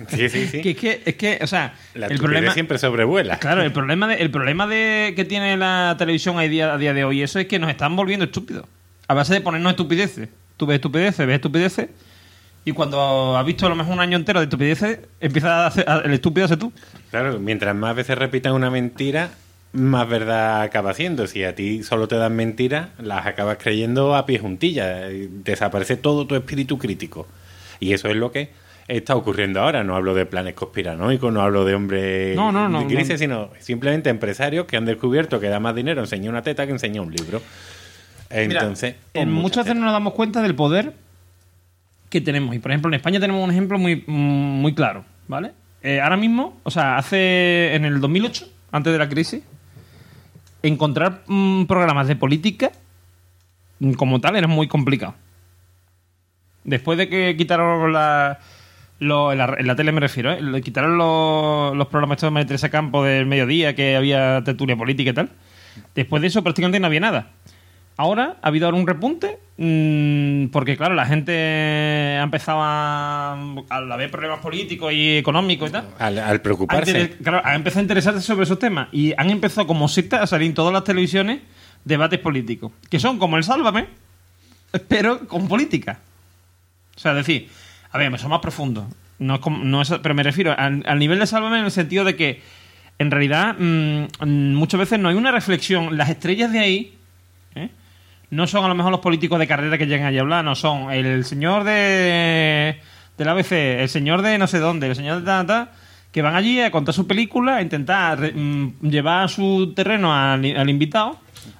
Sí, sí, sí. que es que, es que, o sea, La el problema... siempre sobrevuela. Claro, el problema, de, el problema de, que tiene la televisión a día, a día de hoy eso es que nos están volviendo estúpidos. A base de ponernos estupideces. Tú ves estupideces, ves estupideces. Y cuando has visto a lo mejor un año entero de estupideces, empieza a hacer, a- el estúpido a ser tú. Claro, mientras más veces repitan una mentira, más verdad acaba siendo. Si a ti solo te dan mentiras, las acabas creyendo a pie juntillas. Desaparece todo tu espíritu crítico. Y eso es lo que está ocurriendo ahora. No hablo de planes conspiranoicos, no hablo de hombres No, no, sino simplemente empresarios que han descubierto que da más dinero enseñar una teta que enseñar un libro. Entonces, Mira, en mucha muchas veces no nos damos cuenta del poder que tenemos. Y por ejemplo, en España tenemos un ejemplo muy, muy claro, ¿vale? Eh, ahora mismo, o sea, hace en el 2008, antes de la crisis, encontrar mm, programas de política mm, como tal era muy complicado. Después de que quitaron la, lo- en, la, tele me refiero, ¿eh? Quitaron los, los programas de María Teresa Campo del mediodía, que había tertulia política y tal. Después de eso prácticamente no había nada. Ahora ha habido ahora un repunte mm, porque, claro, la gente ha empezado a, a ver problemas políticos y económicos y tal. Al, al Ha, preocuparse. inter- claro, ha empezado a interesarse sobre esos temas y han empezado como secta a salir en todas las televisiones debates políticos, que son como el Sálvame, pero con política. O sea, es decir, a ver, son más profundos. No es como- no es- pero me refiero al, al nivel de Sálvame en el sentido de que, en realidad, mm, muchas veces no hay una reflexión. Las estrellas de ahí. No son a lo mejor los políticos de carrera que llegan allí a hablar, no son el señor de del ABC, el señor de no sé dónde, el señor de ta, ta, que van allí a contar su película, a intentar re- mm, llevar a su terreno al, al invitado,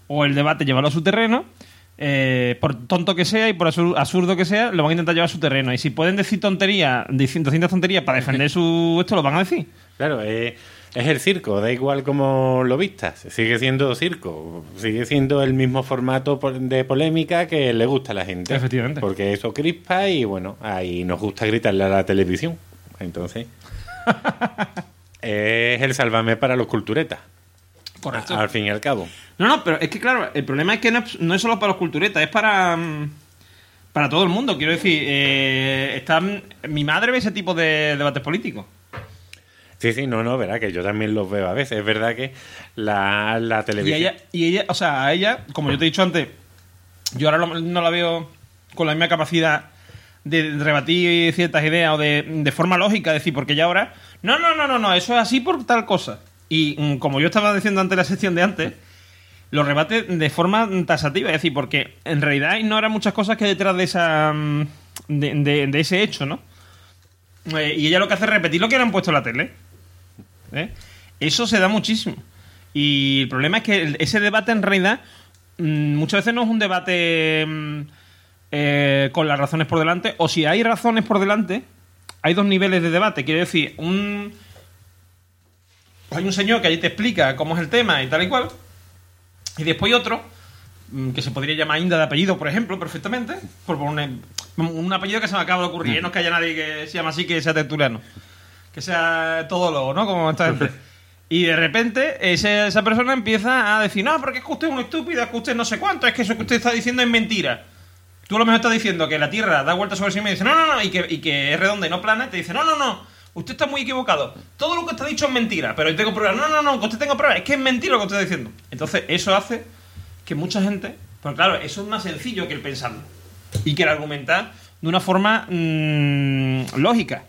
o el debate llevarlo a su terreno, eh, por tonto que sea y por absur- absurdo que sea, lo van a intentar llevar a su terreno. Y si pueden decir tonterías, 200 tonterías para defender su esto, lo van a decir. Claro, eh, es el circo, da igual como lo vistas, sigue siendo circo, sigue siendo el mismo formato de polémica que le gusta a la gente. Efectivamente. Porque eso crispa y bueno, ahí nos gusta gritarle a la televisión. Entonces, es el sálvame para los culturetas, Correcto. al fin y al cabo. No, no, pero es que claro, el problema es que no es, no es solo para los culturetas, es para mm, para todo el mundo. Quiero decir, eh, está, mi madre ve ese tipo de debates políticos. Sí, sí, no, no, verá que yo también los veo a veces. Es verdad que la, la Y televisión... ella, y ella, o sea, a ella, como yo te he dicho antes, yo ahora no la veo con la misma capacidad de rebatir ciertas ideas o de, de forma lógica, decir, porque ella ahora, no, no, no, no, no, eso es así por tal cosa. Y mm, como yo estaba diciendo antes la sección de antes, lo rebate de forma tasativa, es decir, porque en realidad ignora muchas cosas que hay detrás de esa mm, de, de- de ese hecho, ¿no? Eh, y ella lo que hace es repetir lo que le han puesto en la tele. ¿Eh? Eso se da muchísimo. Y el problema es que ese debate en realidad mm, muchas veces no es un debate mm, eh, con las razones por delante, o si hay razones por delante, hay dos niveles de debate. Quiero decir, un hay un señor que allí te explica cómo es el tema y tal y cual, y después hay otro mm, que se podría llamar Inda de apellido, por ejemplo, perfectamente, por poner un, un apellido que se me acaba de ocurrir, no es que haya nadie que se llama así que sea tertuliano, que sea todo lo, ¿no? Como esta gente. Y de repente ese- esa persona empieza a decir, no, porque es que usted es un estúpido, es que usted no sé cuánto, es que eso que usted está diciendo es mentira. Tú a lo mejor estás diciendo que la Tierra da vueltas sobre sí misma y dice, no, no, no, y que, y que es redonda y no plana, y te dice, no, no, no, usted está muy equivocado. Todo lo que ha dicho es mentira, pero yo tengo pruebas. No, no, no, que usted tenga pruebas, es que es mentira lo que usted está diciendo. Entonces, eso hace que mucha gente, pues claro, eso es más sencillo que el pensarlo y que el argumentar de una forma mm, lógica.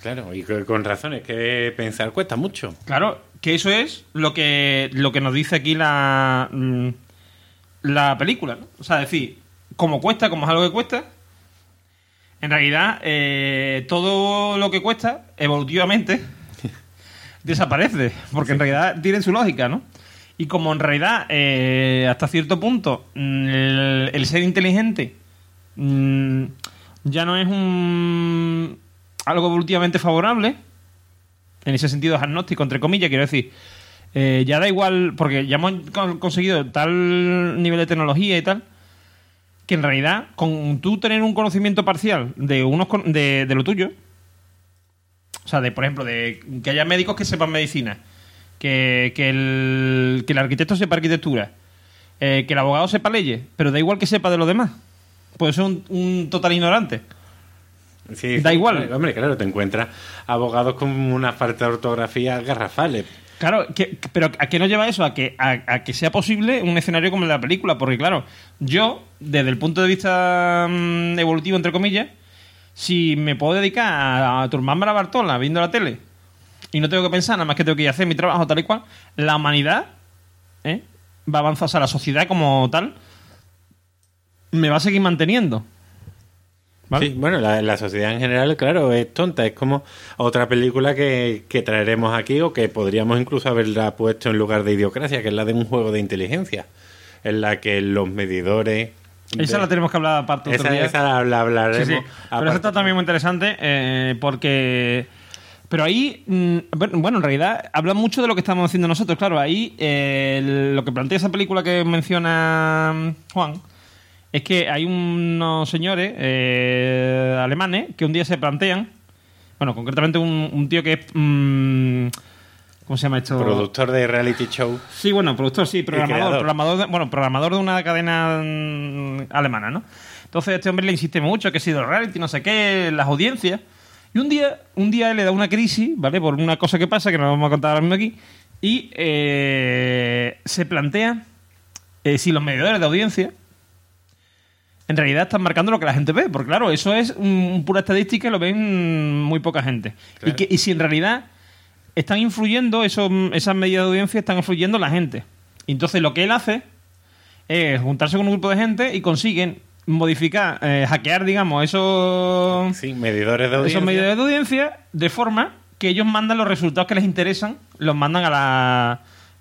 Claro, y co- con razones que pensar cuesta mucho. Claro, que eso es lo que, lo que nos dice aquí la, mm, la película. ¿no? O sea, decir, como cuesta, como es algo que cuesta, en realidad eh, todo lo que cuesta, evolutivamente, desaparece. Porque en realidad tiene su lógica, ¿no? Y como en realidad, eh, hasta cierto punto, el, el ser inteligente mm, ya no es un algo evolutivamente favorable, en ese sentido es agnóstico, entre comillas, quiero decir, eh, ya da igual, porque ya hemos con- conseguido tal nivel de tecnología y tal, que en realidad, con tú tener un conocimiento parcial de, unos, de, de lo tuyo, o sea, de, por ejemplo, de que haya médicos que sepan medicina, que, que, el, que el arquitecto sepa arquitectura, eh, que el abogado sepa leyes, pero da igual que sepa de lo demás. Puede ser un total ignorante. Sí, Da igual. Hombre, claro, te encuentras abogados con una falta de ortografía garrafales. Claro, que- pero ¿a qué nos lleva eso? A que, a, a que sea posible un escenario como el de la película. Porque, claro, yo, desde el punto de vista mm, evolutivo, entre comillas, si me puedo dedicar a, a turmarme la Bartola viendo la tele y no tengo que pensar, nada más que tengo que ir a hacer mi trabajo tal y cual, la humanidad ¿eh? va a avanzar, o sea, la sociedad como tal me va a seguir manteniendo. ¿Vale? Sí, bueno, la, la sociedad en general, claro, es tonta. Es como otra película que, que traeremos aquí o que podríamos incluso haberla puesto en lugar de Idiocracia, que es la de un juego de inteligencia, en la que los medidores... Esa la tenemos que hablar aparte otro esa, día. esa la, la hablaremos. Sí, sí. Pero está también muy interesante eh, porque... Pero ahí, mm, bueno, en realidad habla mucho de lo que estamos haciendo nosotros. Claro, ahí eh, lo que plantea esa película que menciona mm, Juan es que hay unos señores eh, alemanes que un día se plantean, bueno, concretamente un, un tío que es... mm, ¿Cómo se llama esto? Productor de reality show. Sí, bueno, productor, sí, programador, programador de, bueno, programador de una cadena mm, alemana, ¿no? Entonces este hombre le insiste mucho que ha sido reality, no sé qué, las audiencias. Y un día, un día le da una crisis, ¿vale? Por una cosa que pasa, que no vamos a contar ahora mismo aquí. Y eh, se plantea eh, si los medidores de audiencia en realidad están marcando lo que la gente ve. Porque claro, eso es mm, pura estadística y lo ven muy poca gente. Claro. Y, que, y si en realidad están influyendo, eso, esas medidas de audiencia están influyendo en la gente. Y entonces lo que él hace es juntarse con un grupo de gente y consiguen modificar, eh, hackear, digamos, esos, Sí, medidores de audiencia. esos medidores de audiencia de forma que ellos mandan los resultados que les interesan, los mandan a la,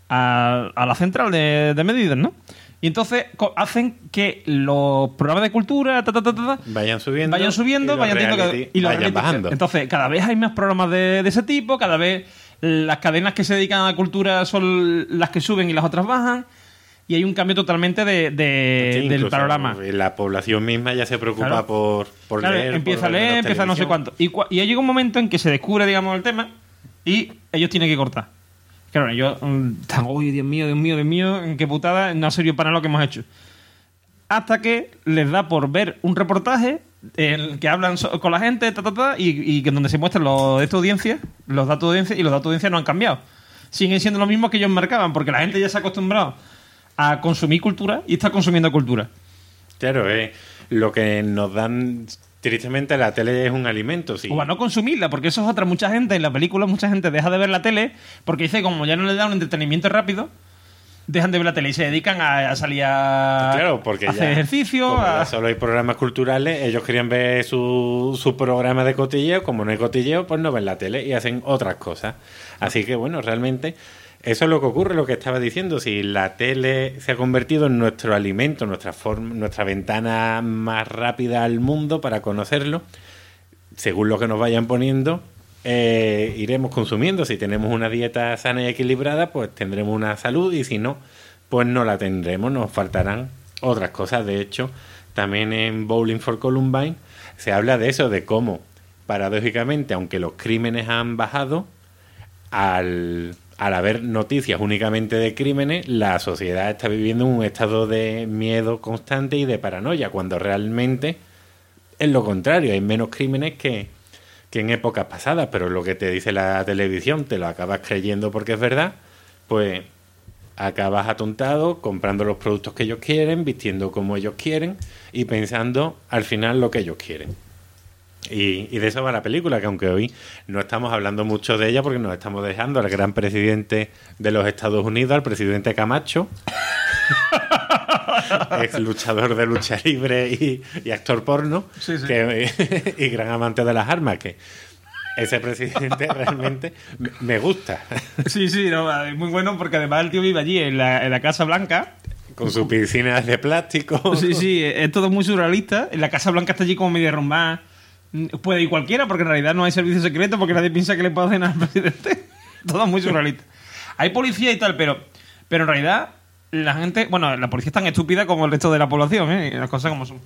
a, a la central de, de medidas, ¿no? Y entonces hacen que los programas de cultura ta, ta, ta, ta, ta, Vayan subiendo. vayan subiendo, y vayan reality y vayan bajando. Entonces, cada vez hay más programas de, de ese tipo, cada vez las cadenas que se dedican a la cultura son las que suben y las otras bajan. Y hay un cambio totalmente de, de- Sí, del panorama. La población misma ya se preocupa Claro. por, por Claro, leer. empieza por a leer, empieza no sé cuánto. Y, y llega un momento en que se descubre, digamos, el tema y ellos tienen que cortar. Claro, yo mm, están, uy, Dios mío, Dios mío, Dios mío, qué putada, no ha servido para lo que hemos hecho. Hasta que les da por ver un reportaje en el que hablan con la gente, ta, ta, ta, y, que donde se muestran los de esta audiencia, los datos de audiencia, y los datos de audiencia no han cambiado. Siguen siendo los mismos que ellos marcaban, porque la gente ya se ha acostumbrado a consumir cultura y está consumiendo cultura. Claro, eh, lo que nos dan. Tristemente, la tele es un alimento, sí. O a no consumirla, porque eso es otra. Mucha gente en la película, mucha gente deja de ver la tele porque dice, como ya no le da un entretenimiento rápido, dejan de ver la tele y se dedican a, a salir a, Claro, porque a hacer ya, ejercicio. a- ya solo hay programas culturales, ellos querían ver su, su programa de cotilleo, como no hay cotilleo, pues no ven la tele y hacen otras cosas. Así que bueno, realmente eso es lo que ocurre, lo que estaba diciendo, si la tele se ha convertido en nuestro alimento, nuestra nuestra ventana más rápida al mundo para conocerlo, según lo que nos vayan poniendo, eh, iremos consumiendo. Si tenemos una dieta sana y equilibrada, pues tendremos una salud y si no, pues no la tendremos, nos faltarán otras cosas. De hecho, también en Bowling for Columbine se habla de eso, de cómo, paradójicamente, aunque los crímenes han bajado, al, al haber noticias únicamente de crímenes, la sociedad está viviendo un estado de miedo constante y de paranoia, cuando realmente es lo contrario, hay menos crímenes que, que en épocas pasadas, pero lo que te dice la televisión te lo acabas creyendo porque es verdad, pues acabas atontado comprando los productos que ellos quieren, vistiendo como ellos quieren y pensando al final lo que ellos quieren. Y, y de eso va la película, que aunque hoy no estamos hablando mucho de ella porque nos estamos dejando al gran presidente de los Estados Unidos, al presidente Camacho, ex luchador de lucha libre y, y actor porno, Sí, sí. que- y gran amante de las armas, que ese presidente realmente me- gusta, Sí, sí, no, es muy bueno porque además el tío vive allí en la, en la Casa Blanca. con sus piscinas de plástico. Sí, sí, es todo muy surrealista. En la Casa Blanca está allí como media derrumbada. Puede ir cualquiera porque en realidad no hay servicio secreto porque nadie piensa que le puede hacer nada al presidente. todo muy surrealista. hay policía y tal, pero, pero en realidad la gente, bueno, la policía es tan estúpida como el resto de la población, ¿eh? las cosas como son.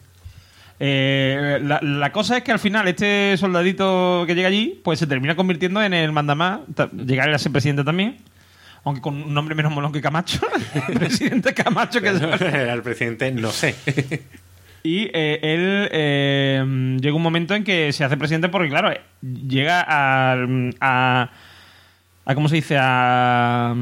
Eh, la, la cosa es que al final este soldadito que llega allí, pues se termina convirtiendo en el mandamás, llegar a ser presidente también, aunque con un nombre menos molón que Camacho, presidente Camacho que se- Al presidente, no sé. Y eh, él eh, llega un momento en que se hace presidente porque, claro, llega a, a, a- ¿Cómo se dice? A.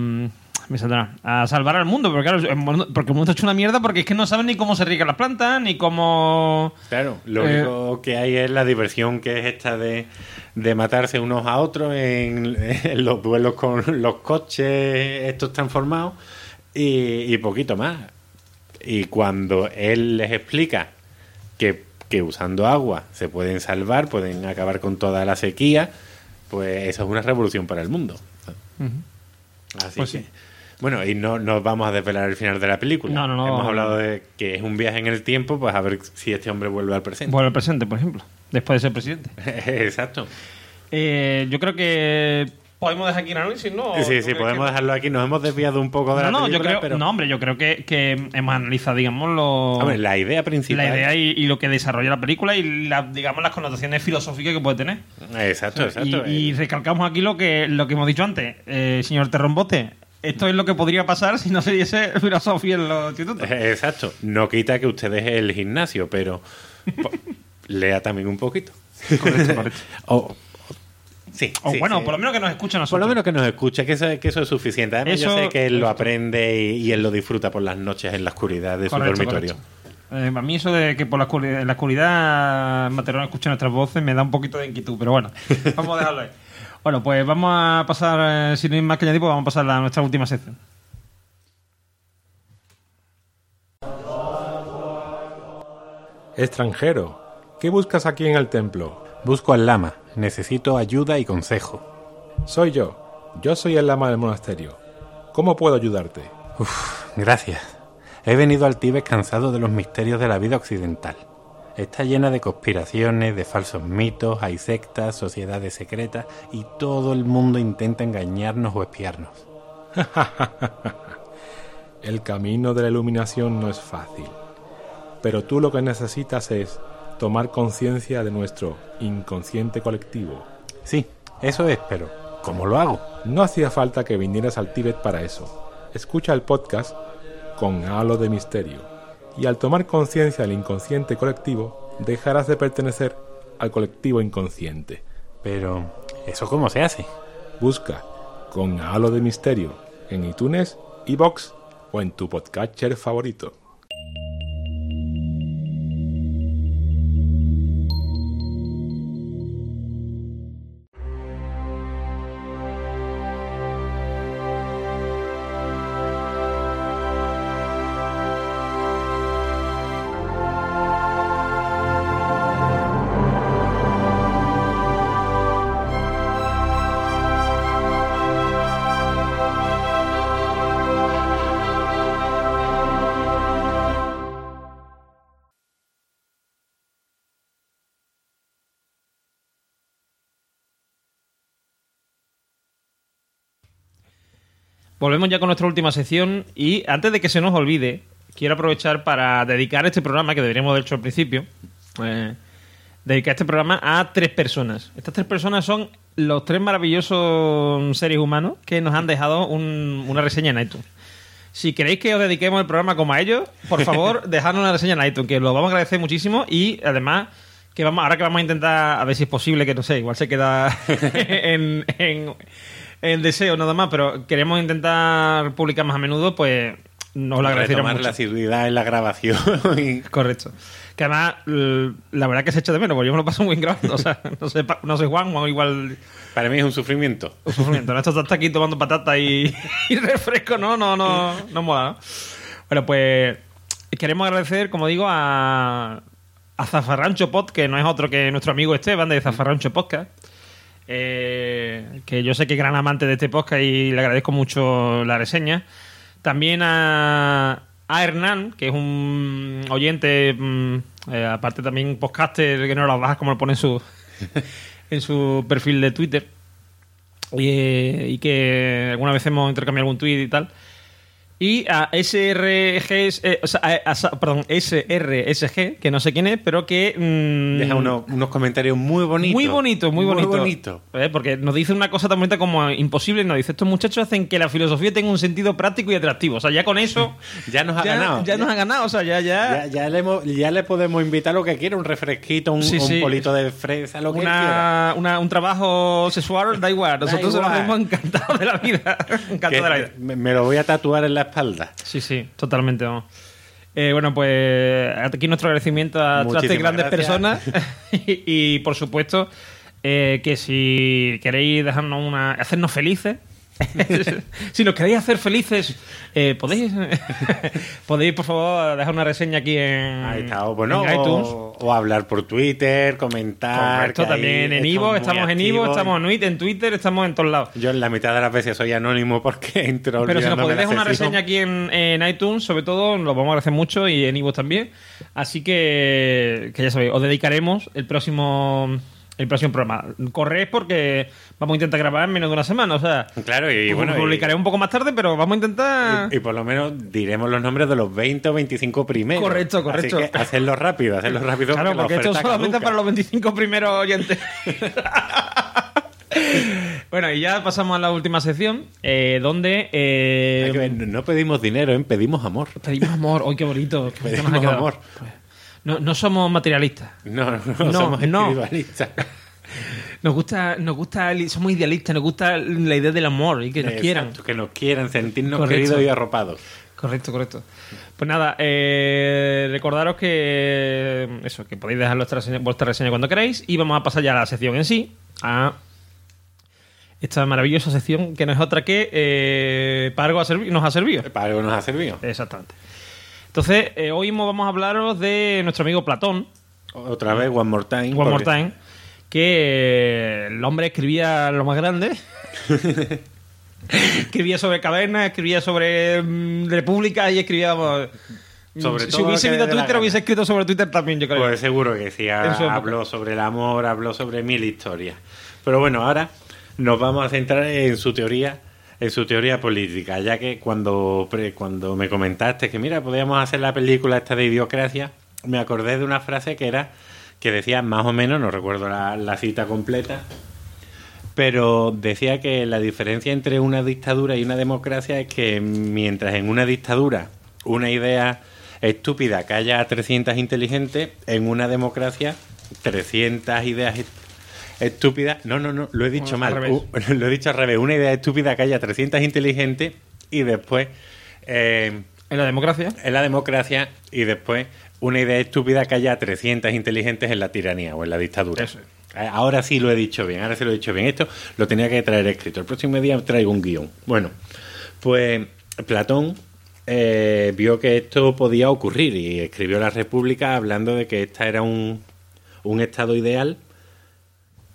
Me saldrá. A salvar al mundo. Porque, claro, el mundo, porque el mundo está hecho una mierda porque es que no saben ni cómo se riegan las plantas, ni cómo. Claro, lo Eh, único que hay es la diversión que es esta de, de matarse unos a otros en, en los duelos con los coches, estos transformados, y, y poquito más. Y cuando él les explica que, que usando agua se pueden salvar, pueden acabar con toda la sequía, pues eso es una revolución para el mundo. Así Pues que- sí. Bueno, y no nos vamos a desvelar el final de la película. No, no, no. Hemos hablado de que es un viaje en el tiempo, pues a ver si este hombre vuelve al presente. Vuelve al presente, por ejemplo. Después de ser presidente. Exacto. Eh, yo creo que. Podemos dejar aquí el análisis, ¿no? sí, ¿Tú sí, podemos que- dejarlo aquí. Nos hemos desviado un poco de No, la no, yo película, creo. pero... No, hombre, yo creo que, que hemos analizado, digamos, lo. Hombre, la idea principal... la idea y, y lo que desarrolla la película y la- digamos las connotaciones filosóficas que puede tener. Exacto, exacto. Y, y Eh, recalcamos aquí lo que lo que hemos dicho antes, eh, señor Terrombote. Esto es lo que podría pasar si no se diese filosofía en los institutos. eh, Exacto. No quita que usted deje el gimnasio, pero lea también un poquito. Correcto, correcto. O- sí, O sí, bueno, sí. por lo menos que nos escuchen a Por nosotros. lo menos que nos escuche, que eso, que eso es suficiente. Además, yo sé que él lo aprende y, y él lo disfruta por las noches en la oscuridad de su dormitorio. Eh, a mí eso de que por la oscuridad, en la oscuridad Materón escuche nuestras voces me da un poquito de inquietud, pero bueno, vamos a dejarlo ahí. Bueno, pues vamos a pasar, eh, sin ir más que añadir, pues vamos a pasar a nuestra última sección. Extranjero, ¿qué buscas aquí en el templo? Busco al lama. Necesito ayuda y consejo. Soy yo. Yo soy el lama del monasterio. ¿Cómo puedo ayudarte? Gracias. He venido al Tíbet cansado de los misterios de la vida occidental. Está llena de conspiraciones, de falsos mitos, hay sectas, sociedades secretas y todo el mundo intenta engañarnos o espiarnos. El camino de la iluminación no es fácil. Pero tú lo que necesitas es tomar conciencia de nuestro inconsciente colectivo. Sí, eso es, pero ¿cómo lo hago? No hacía falta que vinieras al Tíbet para eso. Escucha el podcast con halo de misterio. Y al tomar conciencia del inconsciente colectivo, dejarás de pertenecer al colectivo inconsciente. Pero, ¿eso cómo se hace? Busca con halo de misterio en iTunes, iBox o en tu podcatcher favorito. Volvemos ya con nuestra última sección y antes de que se nos olvide, quiero aprovechar para dedicar este programa, que deberíamos haber hecho al principio, eh, dedicar este programa a tres personas. Estas tres personas son los tres maravillosos seres humanos que nos han dejado un- una reseña en iTunes. Si queréis que os dediquemos el programa como a ellos, por favor, dejadnos una reseña en iTunes, que lo vamos a agradecer muchísimo y además que vamos ahora que vamos a intentar a ver si es posible que no sé, igual se queda en, en, en deseo nada más, pero queremos intentar publicar más a menudo, pues nos lo agradeceremos Retomar mucho. la asiduidad en la grabación. y- Correcto. Que además, la verdad que se echa de menos, porque yo me lo paso muy grabando. O sea, no sé, no sé Juan, Juan igual Para mí es un sufrimiento. un sufrimiento. No estás aquí tomando patata y, y refresco, no, no, no, no mola, ¿no? Bueno, pues queremos agradecer, como digo, a, a Zafarrancho Pod, que no es otro que nuestro amigo Esteban de Zafarrancho Podcast. Eh, que yo sé que es gran amante de este podcast y le agradezco mucho la reseña. También a, Hernán, que es un oyente, mm, eh, aparte también podcaster, que no lo bajas como lo pone en su, en su perfil de Twitter. y, eh, y que alguna vez hemos intercambiado algún tweet y tal. Y a SRG, eh, o sea, a- a- perdón, SRSG, que no sé quién es, pero que... mm, Deja unos, unos comentarios muy bonitos. muy bonito, muy bonito. bonito. Eh, Porque nos dice una cosa tan bonita como imposible. Nos dice, estos muchachos hacen que la filosofía tenga un sentido práctico y atractivo. O sea, ya con eso... Ya nos ha ya, ganado. Ya nos ha ganado. O sea, ya... ya, Ya, ya le hemos- ya le podemos invitar lo que quiera, un refresquito, un, Sí, un sí. polito de fresa, lo que quiera. una, un trabajo sexual, da igual. Nosotros igual. nos hemos encantado de la vida. encantado de la vida. Me, me lo voy a tatuar en la espalda. Sí, sí, totalmente. vamos. Eh, bueno, pues aquí nuestro agradecimiento a todas estas grandes gracias. personas. y, y, por supuesto, eh, que si queréis dejarnos una. hacernos felices. si nos queréis hacer felices, eh, podéis, podéis, por favor, dejar una reseña aquí en, Ahí está. O, bueno, en iTunes. o, o hablar por Twitter, comentar. Ahí también en Ivo, estamos en Ivo, estamos en Twitter, en Twitter, estamos en todos lados. Yo en la mitad de las veces soy anónimo porque entro Pero si nos podéis dejar una reseña aquí en, en iTunes, sobre todo, lo vamos a agradecer mucho y en iVoox también. Así que, que ya sabéis, os dedicaremos el próximo el próximo programa. Corred porque vamos a intentar grabar en menos de una semana. O sea, Claro, y bueno. y- publicaré un poco más tarde, pero vamos a intentar. Y, y por lo menos diremos los nombres de los 20 o 25 primeros. Correcto, correcto. Así que hacerlo rápido, hacerlo rápido. claro, la porque esto solamente caduca. para los 25 primeros oyentes. bueno, y ya pasamos a la última sección, eh, donde eh, no pedimos dinero, ¿eh? pedimos amor. pedimos amor. ¡Ay, qué bonito! qué Pedimos amor. No, no somos materialistas. No, no, No, somos no. individualistas. Nos gusta, nos gusta, somos idealistas, nos gusta la idea del amor y que nos Exacto, quieran. Que nos quieran, sentirnos Correcto. queridos y arropados. Correcto, correcto. Pues nada, eh, recordaros que eso, que podéis dejar vuestra reseña, vuestra reseña cuando queráis y vamos a pasar ya a la sección en sí, a esta maravillosa sección que no es otra que eh, para algo ha nos ha servido. Para algo nos ha servido. Exactamente. Entonces, eh, hoy mismo vamos a hablaros de nuestro amigo Platón, Otra vez, One More Time. One More porque- Time, que eh, el hombre escribía lo más grande. escribía sobre cavernas, escribía sobre mm, república y escribía... vamos, Sobre si todo hubiese ido a Twitter, hubiese escrito sobre Twitter también, yo creo. Pues seguro que sí. Habló sobre el amor, habló sobre mil historias. Pero bueno, ahora nos vamos a centrar en su teoría en su teoría política, ya que cuando, cuando me comentaste que mira, podíamos hacer la película esta de idiocracia, me acordé de una frase que era que decía más o menos, no recuerdo la, cita completa, pero decía que la diferencia entre una dictadura y una democracia es que mientras en una dictadura una idea estúpida calla a 300 inteligentes, en una democracia 300 ideas est- estúpidas... No, no, no, lo he dicho Al mal. Uh, lo he dicho al revés. Una idea estúpida calla a 300 inteligentes y después... eh, En la democracia. en la democracia y después una idea estúpida que haya 300 inteligentes en la tiranía o en la dictadura. Eso es. Eh, Ahora sí lo he dicho bien, ahora sí lo he dicho bien. Esto lo tenía que traer escrito. El próximo día traigo un guion. Bueno, pues Platón eh, vio que esto podía ocurrir y escribió La República hablando de que esta era un, un estado ideal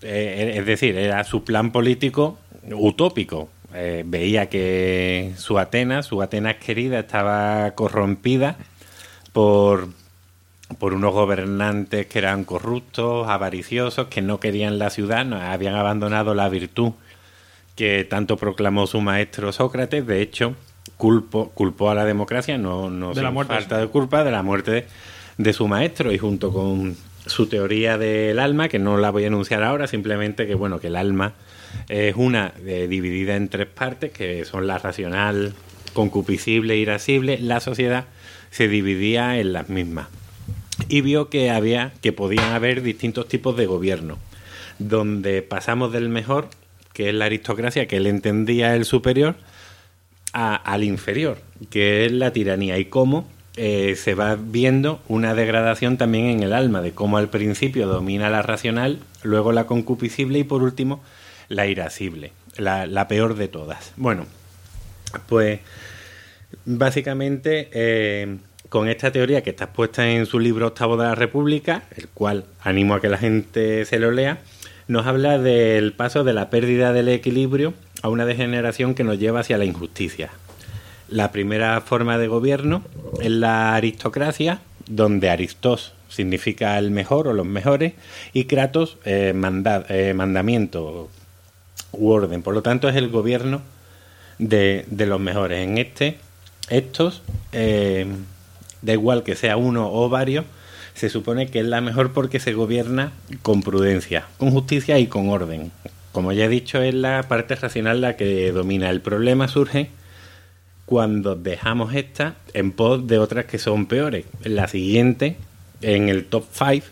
eh, es decir, era su plan político utópico. Eh, veía que su Atenas, su Atenas querida, estaba corrompida por, por unos gobernantes que eran corruptos, avariciosos, que no querían la ciudad, no, habían abandonado la virtud que tanto proclamó su maestro Sócrates. De hecho, culpó, culpó a la democracia, no, no De la sin muerte, falta de culpa, de la muerte de, de su maestro y junto con su teoría del alma, que no la voy a enunciar ahora, simplemente que bueno, que el alma es una eh, dividida en tres partes, que son la racional, concupiscible, irascible, la sociedad se dividía en las mismas. Y vio que había, que podían haber distintos tipos de gobierno, donde pasamos del mejor, que es la aristocracia, que él entendía el superior, a- al inferior, que es la tiranía, y cómo eh, se va viendo una degradación también en el alma, de cómo al principio domina la racional, luego la concupiscible y por último la irascible, la, peor de todas. Bueno, pues básicamente eh, con esta teoría que está expuesta en su libro Octavo de la República, el cual animo a que la gente se lo lea, nos habla del paso de la pérdida del equilibrio a una degeneración que nos lleva hacia la injusticia. La primera forma de gobierno es la aristocracia, donde Aristos significa el mejor o los mejores, y Kratos, eh, eh, mandamiento u orden. Por lo tanto, es el gobierno de, de los mejores. En este, estos, eh, da igual que sea uno o varios, se supone que es la mejor porque se gobierna con prudencia, con justicia y con orden. Como ya he dicho, es la parte racional la que domina. El problema surge cuando dejamos esta en pos de otras que son peores. La siguiente, en el top 5,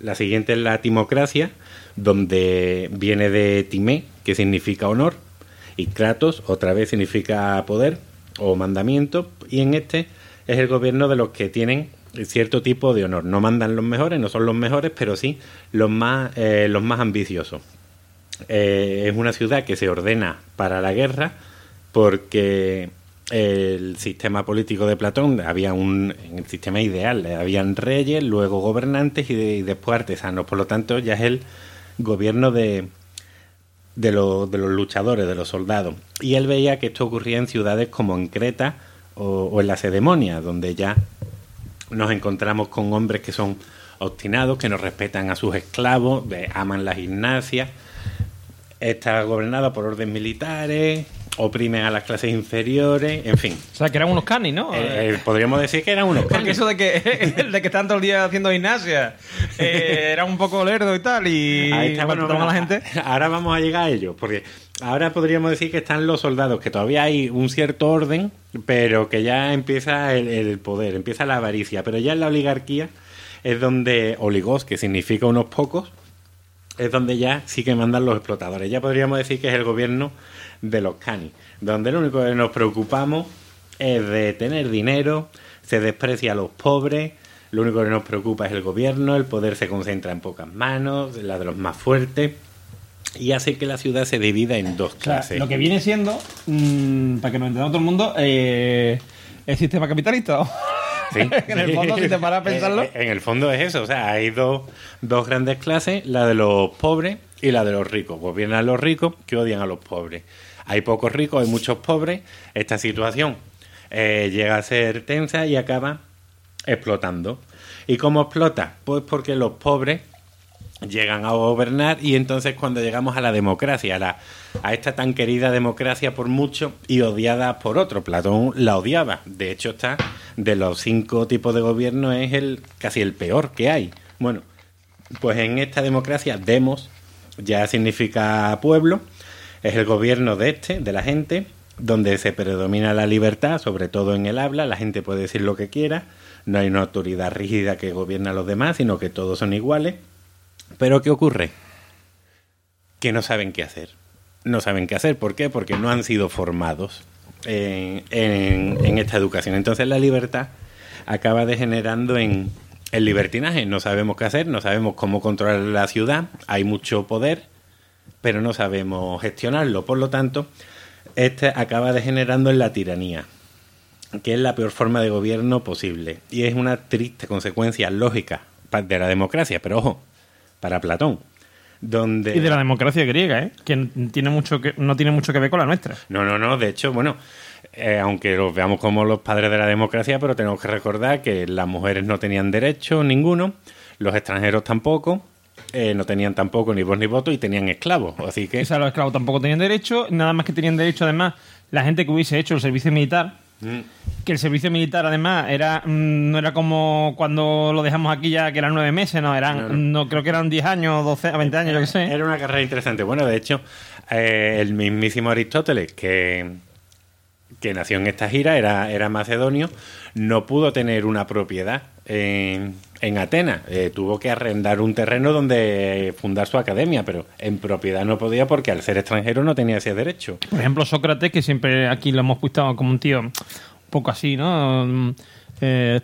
la siguiente es la timocracia, donde viene de timé, que significa honor, y kratos, otra vez significa poder o mandamiento, y en este es el gobierno de los que tienen cierto tipo de honor. No mandan los mejores, no son los mejores, pero sí los más, eh, los más ambiciosos. Eh, es una ciudad que se ordena para la guerra porque el sistema político de Platón había un el sistema ideal habían reyes luego gobernantes y, de- y después artesanos. Por lo tanto ya es el gobierno de de, los- luchadores de los soldados. Y él veía que esto ocurría en ciudades como en Creta o, en la Sedemonia donde ya nos encontramos con hombres que son obstinados que no respetan a sus esclavos aman la gimnasia. Está gobernada por orden militares oprimen a las clases inferiores en fin O sea, que eran unos canis, ¿no? eh, eh, podríamos decir que eran unos Porque canis. eso de que, de que están todo el día haciendo gimnasia eh, era un poco lerdo y tal, y Ahí está, bueno, a la gente. Ahora vamos a llegar a ello, porque ahora podríamos decir que están los soldados, que todavía hay un cierto orden, pero que ya empieza el, el poder, empieza la avaricia. Pero ya en la oligarquía es donde, oligos, que significa unos pocos, es donde ya sí que mandan los explotadores. Ya podríamos decir que es el gobierno de los canis, donde lo único que nos preocupamos es de tener dinero, se desprecia a los pobres, lo único que nos preocupa es el gobierno, el poder se concentra en pocas manos, la de los más fuertes, y hace que la ciudad se divida en dos O sea, clases. lo que viene siendo, mm, para que nos entendamos todo el mundo, eh, el sistema capitalista. en el fondo, si te paras a pensarlo. Eh, En el fondo es eso, o sea, hay dos, dos grandes clases, la de los pobres y la de los ricos. Gobiernan los ricos que odian a los pobres. Hay pocos ricos, hay muchos pobres. Esta situación eh, llega a ser tensa y acaba explotando. ¿Y cómo explota? Pues porque los pobres llegan a gobernar y entonces cuando llegamos a la democracia, a, la- a esta tan querida democracia por mucho y odiada por otro, Platón la odiaba, de hecho está de los cinco tipos de gobierno es el casi el peor que hay. Bueno, pues en esta democracia demos ya significa pueblo, es el gobierno de este, de la gente, donde se predomina la libertad, sobre todo en el habla, la gente puede decir lo que quiera, no hay una autoridad rígida que gobierna a los demás, sino que todos son iguales. Pero ¿qué ocurre? Que no saben qué hacer. No saben qué hacer. ¿Por qué? Porque no han sido formados en, en- esta educación. Entonces la libertad acaba degenerando en el libertinaje. No sabemos qué hacer, no sabemos cómo controlar la ciudad, hay mucho poder, pero no sabemos gestionarlo. Por lo tanto, este acaba degenerando en la tiranía que es la peor forma de gobierno posible. Y es una triste consecuencia lógica de la democracia, pero ojo, para Platón, donde... Y de la democracia griega, ¿eh? que tiene mucho que, no tiene mucho que ver con la nuestra. No, no, no, de hecho, bueno, eh, aunque los veamos como los padres de la democracia, pero tenemos que recordar que las mujeres no tenían derecho ninguno, los extranjeros tampoco, eh, no tenían tampoco ni voz ni voto y tenían esclavos. Así que... O sea, los esclavos tampoco tenían derecho, nada más que tenían derecho, además, la gente que hubiese hecho el servicio militar, Mm. que el servicio militar, además, era mm, no era como cuando lo dejamos aquí ya, que eran nueve meses, no, eran, No, creo que eran 10 años, 12, 20 años, yo qué sé. Era una carrera interesante. Bueno, de hecho, eh, el mismísimo Aristóteles, que, que nació en esta gira, era, era macedonio, no pudo tener una propiedad en, en Atenas. Eh, tuvo que arrendar un terreno donde fundar su academia, pero en propiedad no podía porque al ser extranjero no tenía ese derecho. Por ejemplo, Sócrates, que siempre aquí lo hemos puesto como un tío un poco así, ¿no? Eh,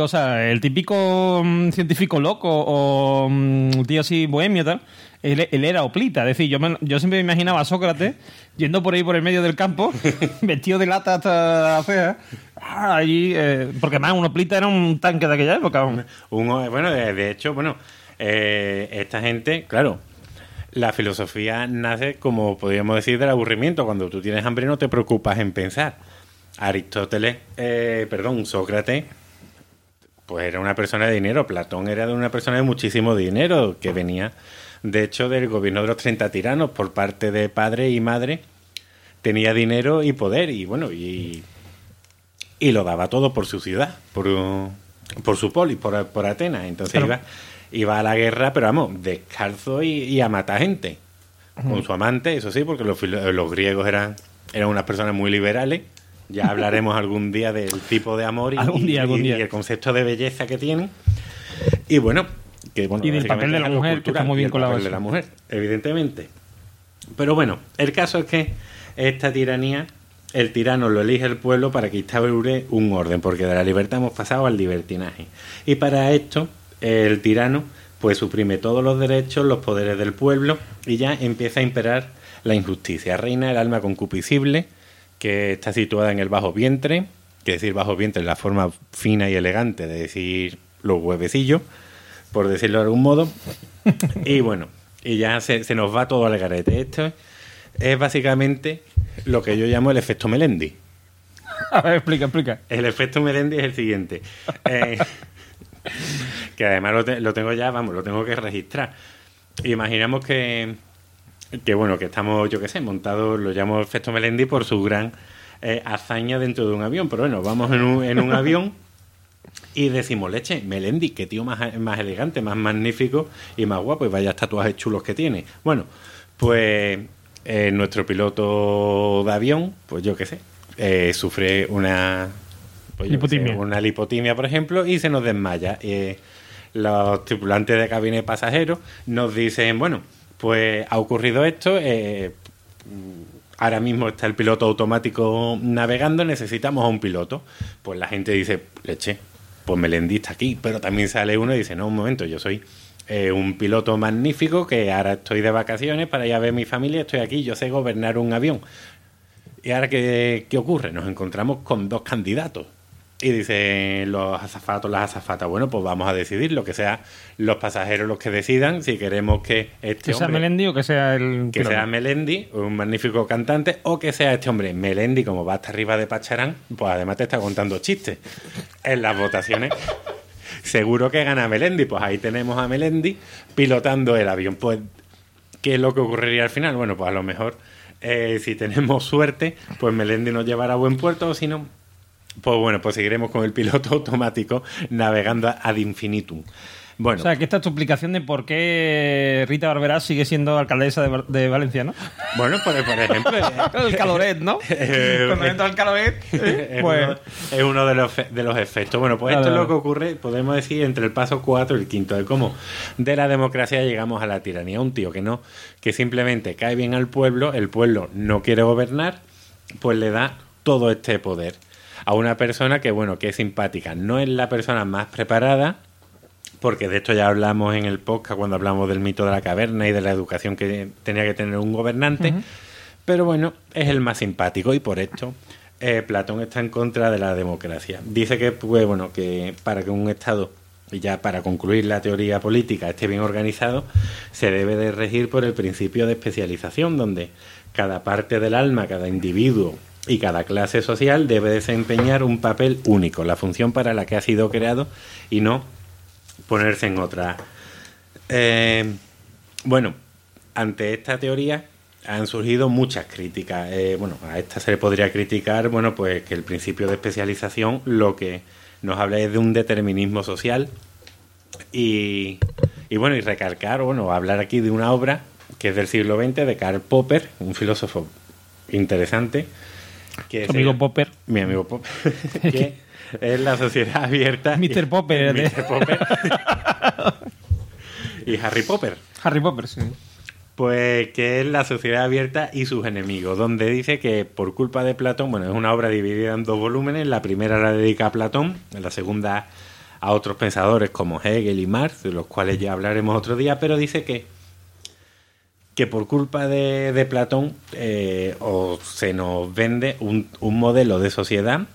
o sea, el típico mm, científico loco o mm, tío así bohemio tal. Él, era oplita, es decir, yo, me- yo siempre me imaginaba a Sócrates yendo por ahí por el medio del campo, vestido de lata hasta fea, ah, allí, eh, porque además un oplita era un tanque de aquella época. Un- bueno, de, de hecho, bueno, eh, esta gente, claro, la filosofía nace, como podríamos decir, del aburrimiento. Cuando tú tienes hambre no te preocupas en pensar. Aristóteles, eh, perdón, Sócrates, pues era una persona de dinero. Platón era de una persona de muchísimo dinero, que venía De hecho, del gobierno de los 30 tiranos, por parte de padre y madre, tenía dinero y poder, y bueno, y, y lo daba todo por su ciudad, por, por su polis, por, por Atenas. Entonces Claro. iba, iba a la guerra, pero vamos, descalzo y, y a matar gente. Con su amante, eso sí, porque los, los griegos eran, eran unas personas muy liberales. Ya hablaremos algún día del tipo de amor y, Algún día, y- algún y día. el concepto de belleza que tienen. Y bueno, que bueno Y del papel de la mujer, que está cultural, muy papel de la mujer, evidentemente. Pero bueno, el caso es que esta tiranía, el tirano lo elige el pueblo para que instaure un orden, porque de la libertad hemos pasado al libertinaje. Y para esto, el tirano pues suprime todos los derechos, los poderes del pueblo y ya empieza a imperar la injusticia. Reina el alma concupiscible, que está situada en el bajo vientre, que decir bajo vientre es la forma fina y elegante de decir los huevecillos, por decirlo de algún modo. Y bueno, y ya se, se nos va todo al garete. Esto es básicamente lo que yo llamo el efecto Melendi. A ver, explica, explica. El efecto Melendi es el siguiente. Eh, que además lo, te- lo tengo ya, vamos, lo tengo que registrar. Imaginamos que, que bueno, que estamos, yo qué sé, montados, lo llamo efecto Melendi por su gran eh, hazaña dentro de un avión. Pero bueno, vamos en un, en un avión y decimos, leche, Melendi, qué tío más, más elegante, más magnífico y más guapo, y vaya tatuajes chulos que tiene. Bueno, pues eh, nuestro piloto de avión, pues yo qué sé, eh, sufre una pues sé, Lipotimia. una lipotimia, por ejemplo, y se nos desmaya. Eh, los tripulantes de cabina y pasajeros nos dicen, bueno, pues ha ocurrido esto, eh, ahora mismo está el piloto automático navegando, necesitamos a un piloto. Pues la gente dice, leche, pues Melendi está aquí, pero también sale uno y dice, no, un momento, yo soy eh, un piloto magnífico que ahora estoy de vacaciones para ir a ver mi familia, estoy aquí, yo sé gobernar un avión. ¿Y ahora qué, qué ocurre? Nos encontramos con dos candidatos. Y dicen los azafatos, las azafatas, bueno, pues vamos a decidir lo que sea los pasajeros los que decidan si queremos que este Que sea Melendi o que sea el. que sea Melendi, un magnífico cantante, o que sea este hombre Melendi, como va hasta arriba de Pacharán, pues además te está contando chistes. En las votaciones, seguro que gana Melendi, pues ahí tenemos a Melendi pilotando el avión. Pues, ¿qué es lo que ocurriría al final? Bueno, pues a lo mejor, eh, si tenemos suerte, pues Melendi nos llevará a buen puerto, o si no, pues bueno, pues seguiremos con el piloto automático navegando ad infinitum. Bueno, O sea, que esta es tu explicación de por qué Rita Barberá sigue siendo alcaldesa de, Val- de Valencia, ¿no? bueno por, por ejemplo... eh, El caloret, ¿no? Eh, Cuando entra el caloret, eh, es, pues... uno, es uno de los, de los efectos. Bueno, pues esto es lo que ocurre, podemos decir, entre el paso 4 y el quinto, de cómo de la democracia llegamos a la tiranía. Un tío que no, que simplemente cae bien al pueblo, el pueblo no quiere gobernar, pues le da todo este poder a una persona que, bueno, que es simpática. No es la persona más preparada, porque de esto ya hablamos en el podcast cuando hablamos del mito de la caverna y de la educación que tenía que tener un gobernante, pero bueno, es el más simpático y por esto eh, Platón está en contra de la democracia. Dice que, pues, bueno, que para que un Estado, y ya para concluir la teoría política, esté bien organizado, se debe de regir por el principio de especialización, donde cada parte del alma, cada individuo y cada clase social debe desempeñar un papel único, la función para la que ha sido creado y no ponerse en otra. Eh, bueno, ante esta teoría han surgido muchas críticas. Eh, bueno, a esta se le podría criticar, bueno, pues que el principio de especialización lo que nos habla es de un determinismo social y, y bueno, y recalcar, bueno, hablar aquí de una obra que es del siglo XX de Karl Popper, un filósofo interesante. Que amigo Popper. Mi amigo Popper. que es la sociedad abierta. Mr. Popper, Mr. Popper. y Harry Popper. Harry Popper, sí. Pues que es la sociedad abierta y sus enemigos, donde dice que por culpa de Platón, bueno, es una obra dividida en dos volúmenes, la primera la dedica a Platón, la segunda a otros pensadores como Hegel y Marx, de los cuales ya hablaremos otro día, pero dice que, que por culpa de, Platón eh, o se nos vende un, un modelo de sociedad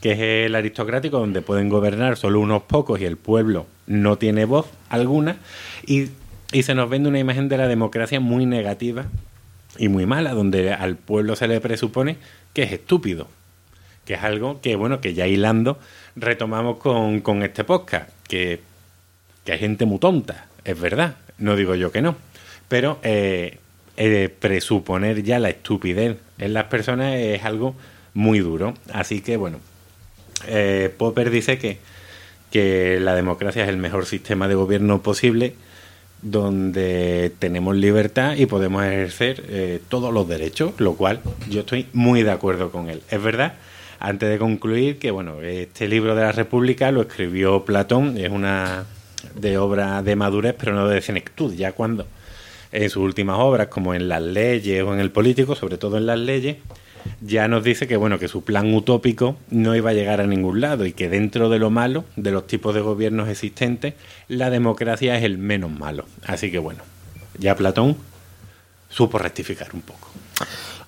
que es el aristocrático, donde pueden gobernar solo unos pocos y el pueblo no tiene voz alguna, y, y se nos vende una imagen de la democracia muy negativa y muy mala, donde al pueblo se le presupone que es estúpido, que es algo que, bueno, que ya hilando retomamos con, con este podcast, que, que hay gente muy tonta, es verdad, no digo yo que no. Pero eh, eh, presuponer ya la estupidez en las personas es algo muy duro. Así que, bueno, eh, Popper dice que, que la democracia es el mejor sistema de gobierno posible donde tenemos libertad y podemos ejercer eh, todos los derechos, lo cual yo estoy muy de acuerdo con él. Es verdad, antes de concluir, que bueno, este libro de la República lo escribió Platón, es una de obra de madurez, pero no de senectud, ya cuando en sus últimas obras, como en las leyes o en el político, sobre todo en las leyes, ya nos dice que bueno que su plan utópico no iba a llegar a ningún lado y que dentro de lo malo de los tipos de gobiernos existentes la democracia es el menos malo. Así que bueno ya Platón supo rectificar un poco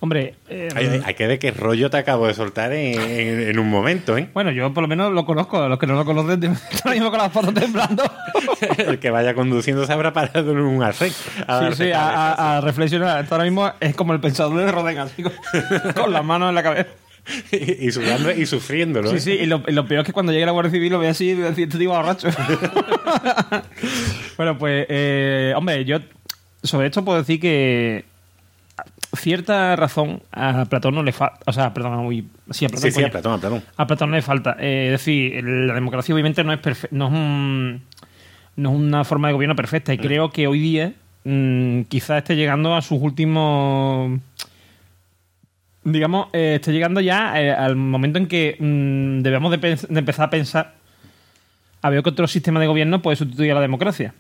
Hombre, eh, hay, hay que ver qué rollo te acabo de soltar en, en- en un momento ¿eh? bueno, yo por lo menos lo conozco. Los que no lo conocen, ahora mismo con las fotos temblando. el que vaya conduciendo se habrá parado en un arcén Sí, sí, a, cabezazos. a- a reflexionar. Esto ahora mismo es como el pensador de Rodin, así con, con las manos en la cabeza. y, y sudando y sufriéndolo Sí, ¿eh? sí, y lo, y lo peor es que cuando llegue la Guardia Civil lo ve así y voy a decir, este va borracho. bueno, pues, eh, hombre, yo sobre esto puedo decir que cierta razón a Platón no le falta. O sea, perdón, uy, sí, a Platón. sí, sí, a Platón, a Platón. A Platón no le falta. Eh, es decir, la democracia obviamente no es, no es un- no es una forma de gobierno perfecta y creo que hoy día mm, quizás esté llegando a sus últimos digamos, eh, esté llegando ya eh, al momento en que mm, debemos de empezar a pensar a ver que otro sistema de gobierno puede sustituir a la democracia.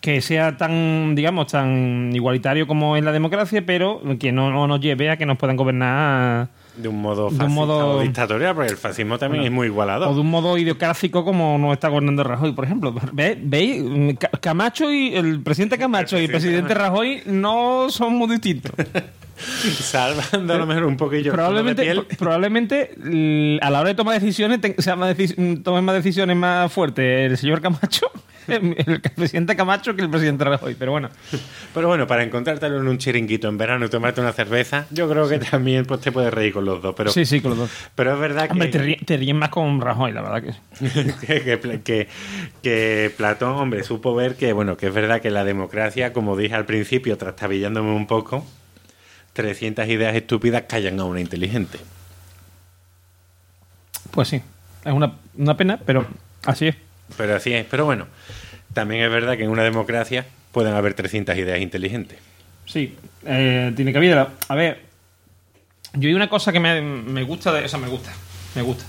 Que sea tan, digamos, tan igualitario como es la democracia, pero que no, no nos lleve a que nos puedan gobernar De un modo De un fascista modo- o dictatorial, porque el fascismo también Bueno, es muy igualador. o de un modo idiocrático como nos está gobernando Rajoy, por ejemplo. ¿Ve- ¿Veis? Mm, Ca- Camacho y el presidente Camacho y el presidente Rajoy no son muy distintos. Salvando a lo mejor un poquillo tono de probablemente, piel. pro- probablemente a la hora de tomar decisiones sea más deci- tomen más decisiones más fuertes el señor Camacho, el, presidente Camacho que el presidente Rajoy. Pero bueno, Pero bueno, para encontrártelo en un chiringuito en verano y tomarte una cerveza, yo creo que también pues, te puedes reír con los dos. Pero, sí, sí, con los dos. pero es verdad Hombre, te, que, ríes, te ríes más con Rajoy, la verdad que sí. que, que, que- que Platón, hombre, supo ver que, bueno, que es verdad que la democracia, como dije al principio, trastabillándome un poco, 300 ideas estúpidas callan a una inteligente. Pues sí, es una, una pena, pero así es. Pero así es. Pero bueno, también es verdad que en una democracia pueden haber 300 ideas inteligentes. Sí, eh, tiene cabida. A ver, yo hay una cosa que me, me gusta, de, o sea, me gusta, me gusta.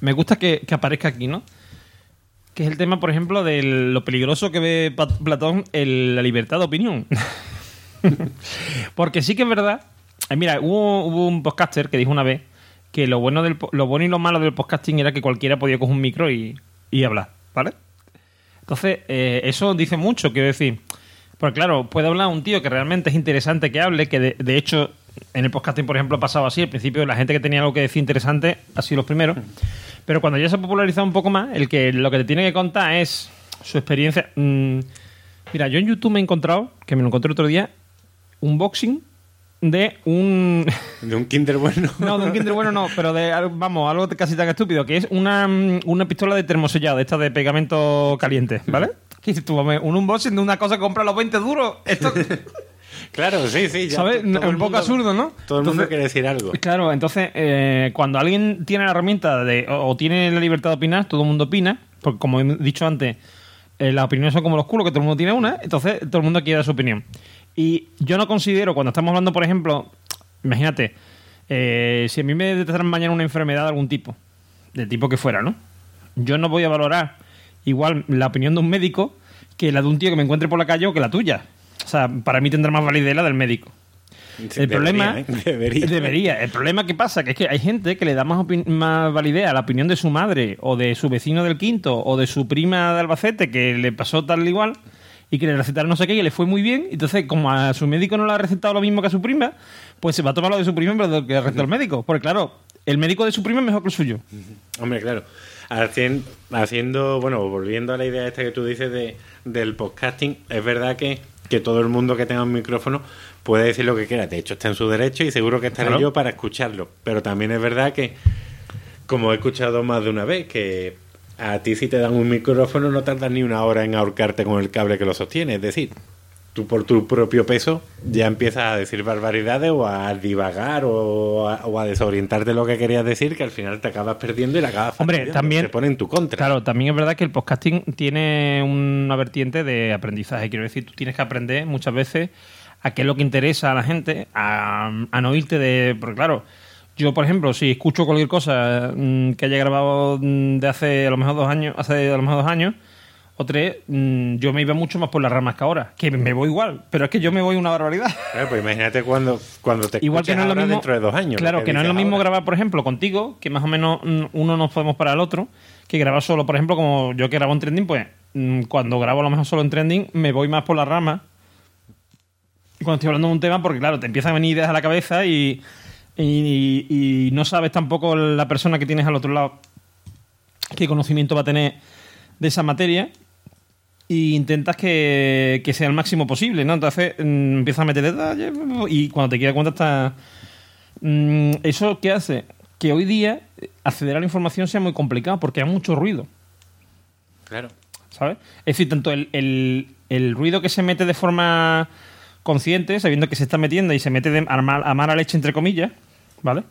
Me gusta que, que aparezca aquí, ¿no? Que es el tema, por ejemplo, de lo peligroso que ve Platón en la libertad de opinión. Porque sí que es verdad. eh, mira, hubo, hubo un podcaster que dijo una vez que lo bueno, del, lo bueno y lo malo del podcasting era que cualquiera podía coger un micro y hablar, ¿vale? Entonces, eh, eso dice mucho, quiero decir. Porque claro, puede hablar un tío que realmente es interesante que hable, que de, hecho en el podcasting, por ejemplo, ha pasado así. Al principio la gente que tenía algo que decir interesante ha sido los primeros. Pero cuando ya se ha popularizado un poco más, el que lo que te tiene que contar es su experiencia. Mm, mira, yo en YouTube me he encontrado, que me lo encontré otro día, un boxing de un... De un kinder bueno. No, de un Kinder bueno no, pero de, algo- vamos, algo casi tan estúpido, que es una, mm, una pistola de termosellado, esta de pegamento caliente, ¿vale? ¿Qué dices tú? Un unboxing de una cosa que compra los 20 duros. Esto, Claro, sí, sí. ya ¿Sabes? Un poco mundo- absurdo, ¿no? Todo el mundo Entonces- quiere decir algo. claro, entonces, eh, cuando alguien tiene la herramienta de, o, o tiene la libertad de opinar, todo el mundo opina, porque como he dicho antes, eh, las opiniones son como los culos, que todo el mundo tiene una, entonces todo el mundo quiere dar su opinión. Y yo no considero, cuando estamos hablando, por ejemplo, imagínate, eh, si a mí me detectaran mañana una enfermedad de algún tipo, del tipo que fuera, ¿no? Yo no voy a valorar igual la opinión de un médico que la de un tío que me encuentre por la calle o que la tuya. O sea, para mí tendrá más validez la del médico. Sí, el debería, problema ¿eh? Debería. debería. El problema que pasa que es que hay gente que le da más, más validez a la opinión de su madre o de su vecino del quinto o de su prima de Albacete que le pasó tal igual y que le recetaron no sé qué y le fue muy bien. Entonces, como a su médico no le ha recetado lo mismo que a su prima, pues se va a tomar lo de su prima en vez de lo que recetó el médico. Porque claro, el médico de su prima es mejor que el suyo. Hombre, claro. Hacien- Haciendo, bueno, volviendo a la idea esta que tú dices de, del podcasting, es verdad que, que todo el mundo que tenga un micrófono puede decir lo que quiera. De hecho, está en su derecho y seguro que estaré Claro. yo para escucharlo. Pero también es verdad que, como he escuchado más de una vez, que a ti si te dan un micrófono no tardas ni una hora en ahorcarte con el cable que lo sostiene. Es decir, tú por tu propio peso ya empiezas a decir barbaridades o a divagar o a, o a desorientarte de lo que querías decir, que al final te acabas perdiendo y la acabas Hombre, también- te pone en tu contra. Claro, también es verdad que el podcasting tiene una vertiente de aprendizaje. Quiero decir, tú tienes que aprender muchas veces a qué es lo que interesa a la gente, a, a no irte de. Porque, claro, yo, por ejemplo, si escucho cualquier cosa mm, que haya grabado mm, de hace a lo mejor dos años, hace a lo mejor dos años o tres, mm, yo me iba mucho más por las ramas que ahora. Que me voy igual, pero es que yo me voy una barbaridad. Claro, pues imagínate cuando, cuando te Igual que no es lo mismo. dentro de dos años. Claro, que, no es lo mismo ahora. grabar, por ejemplo, contigo, que más o menos uno nos podemos para el otro, que grabar solo, por ejemplo, como yo que grabo en trending, pues cuando grabo a lo mejor solo en trending, me voy más por la rama. Cuando estoy hablando de un tema, porque claro, te empiezan a venir ideas a la cabeza y, y, y no sabes tampoco la persona que tienes al otro lado qué conocimiento va a tener de esa materia y intentas que, que sea el máximo posible, ¿no? Entonces mm, empiezas a meter detalles y cuando te quieras cuenta está... Mm, ¿Eso qué hace? Que hoy día eh, acceder a la información sea muy complicado porque hay mucho ruido, Claro. ¿sabes? Es decir, tanto el, el- el ruido que se mete de forma consciente, sabiendo que se está metiendo y se mete de, a, mal- a mala leche, entre comillas, ¿vale?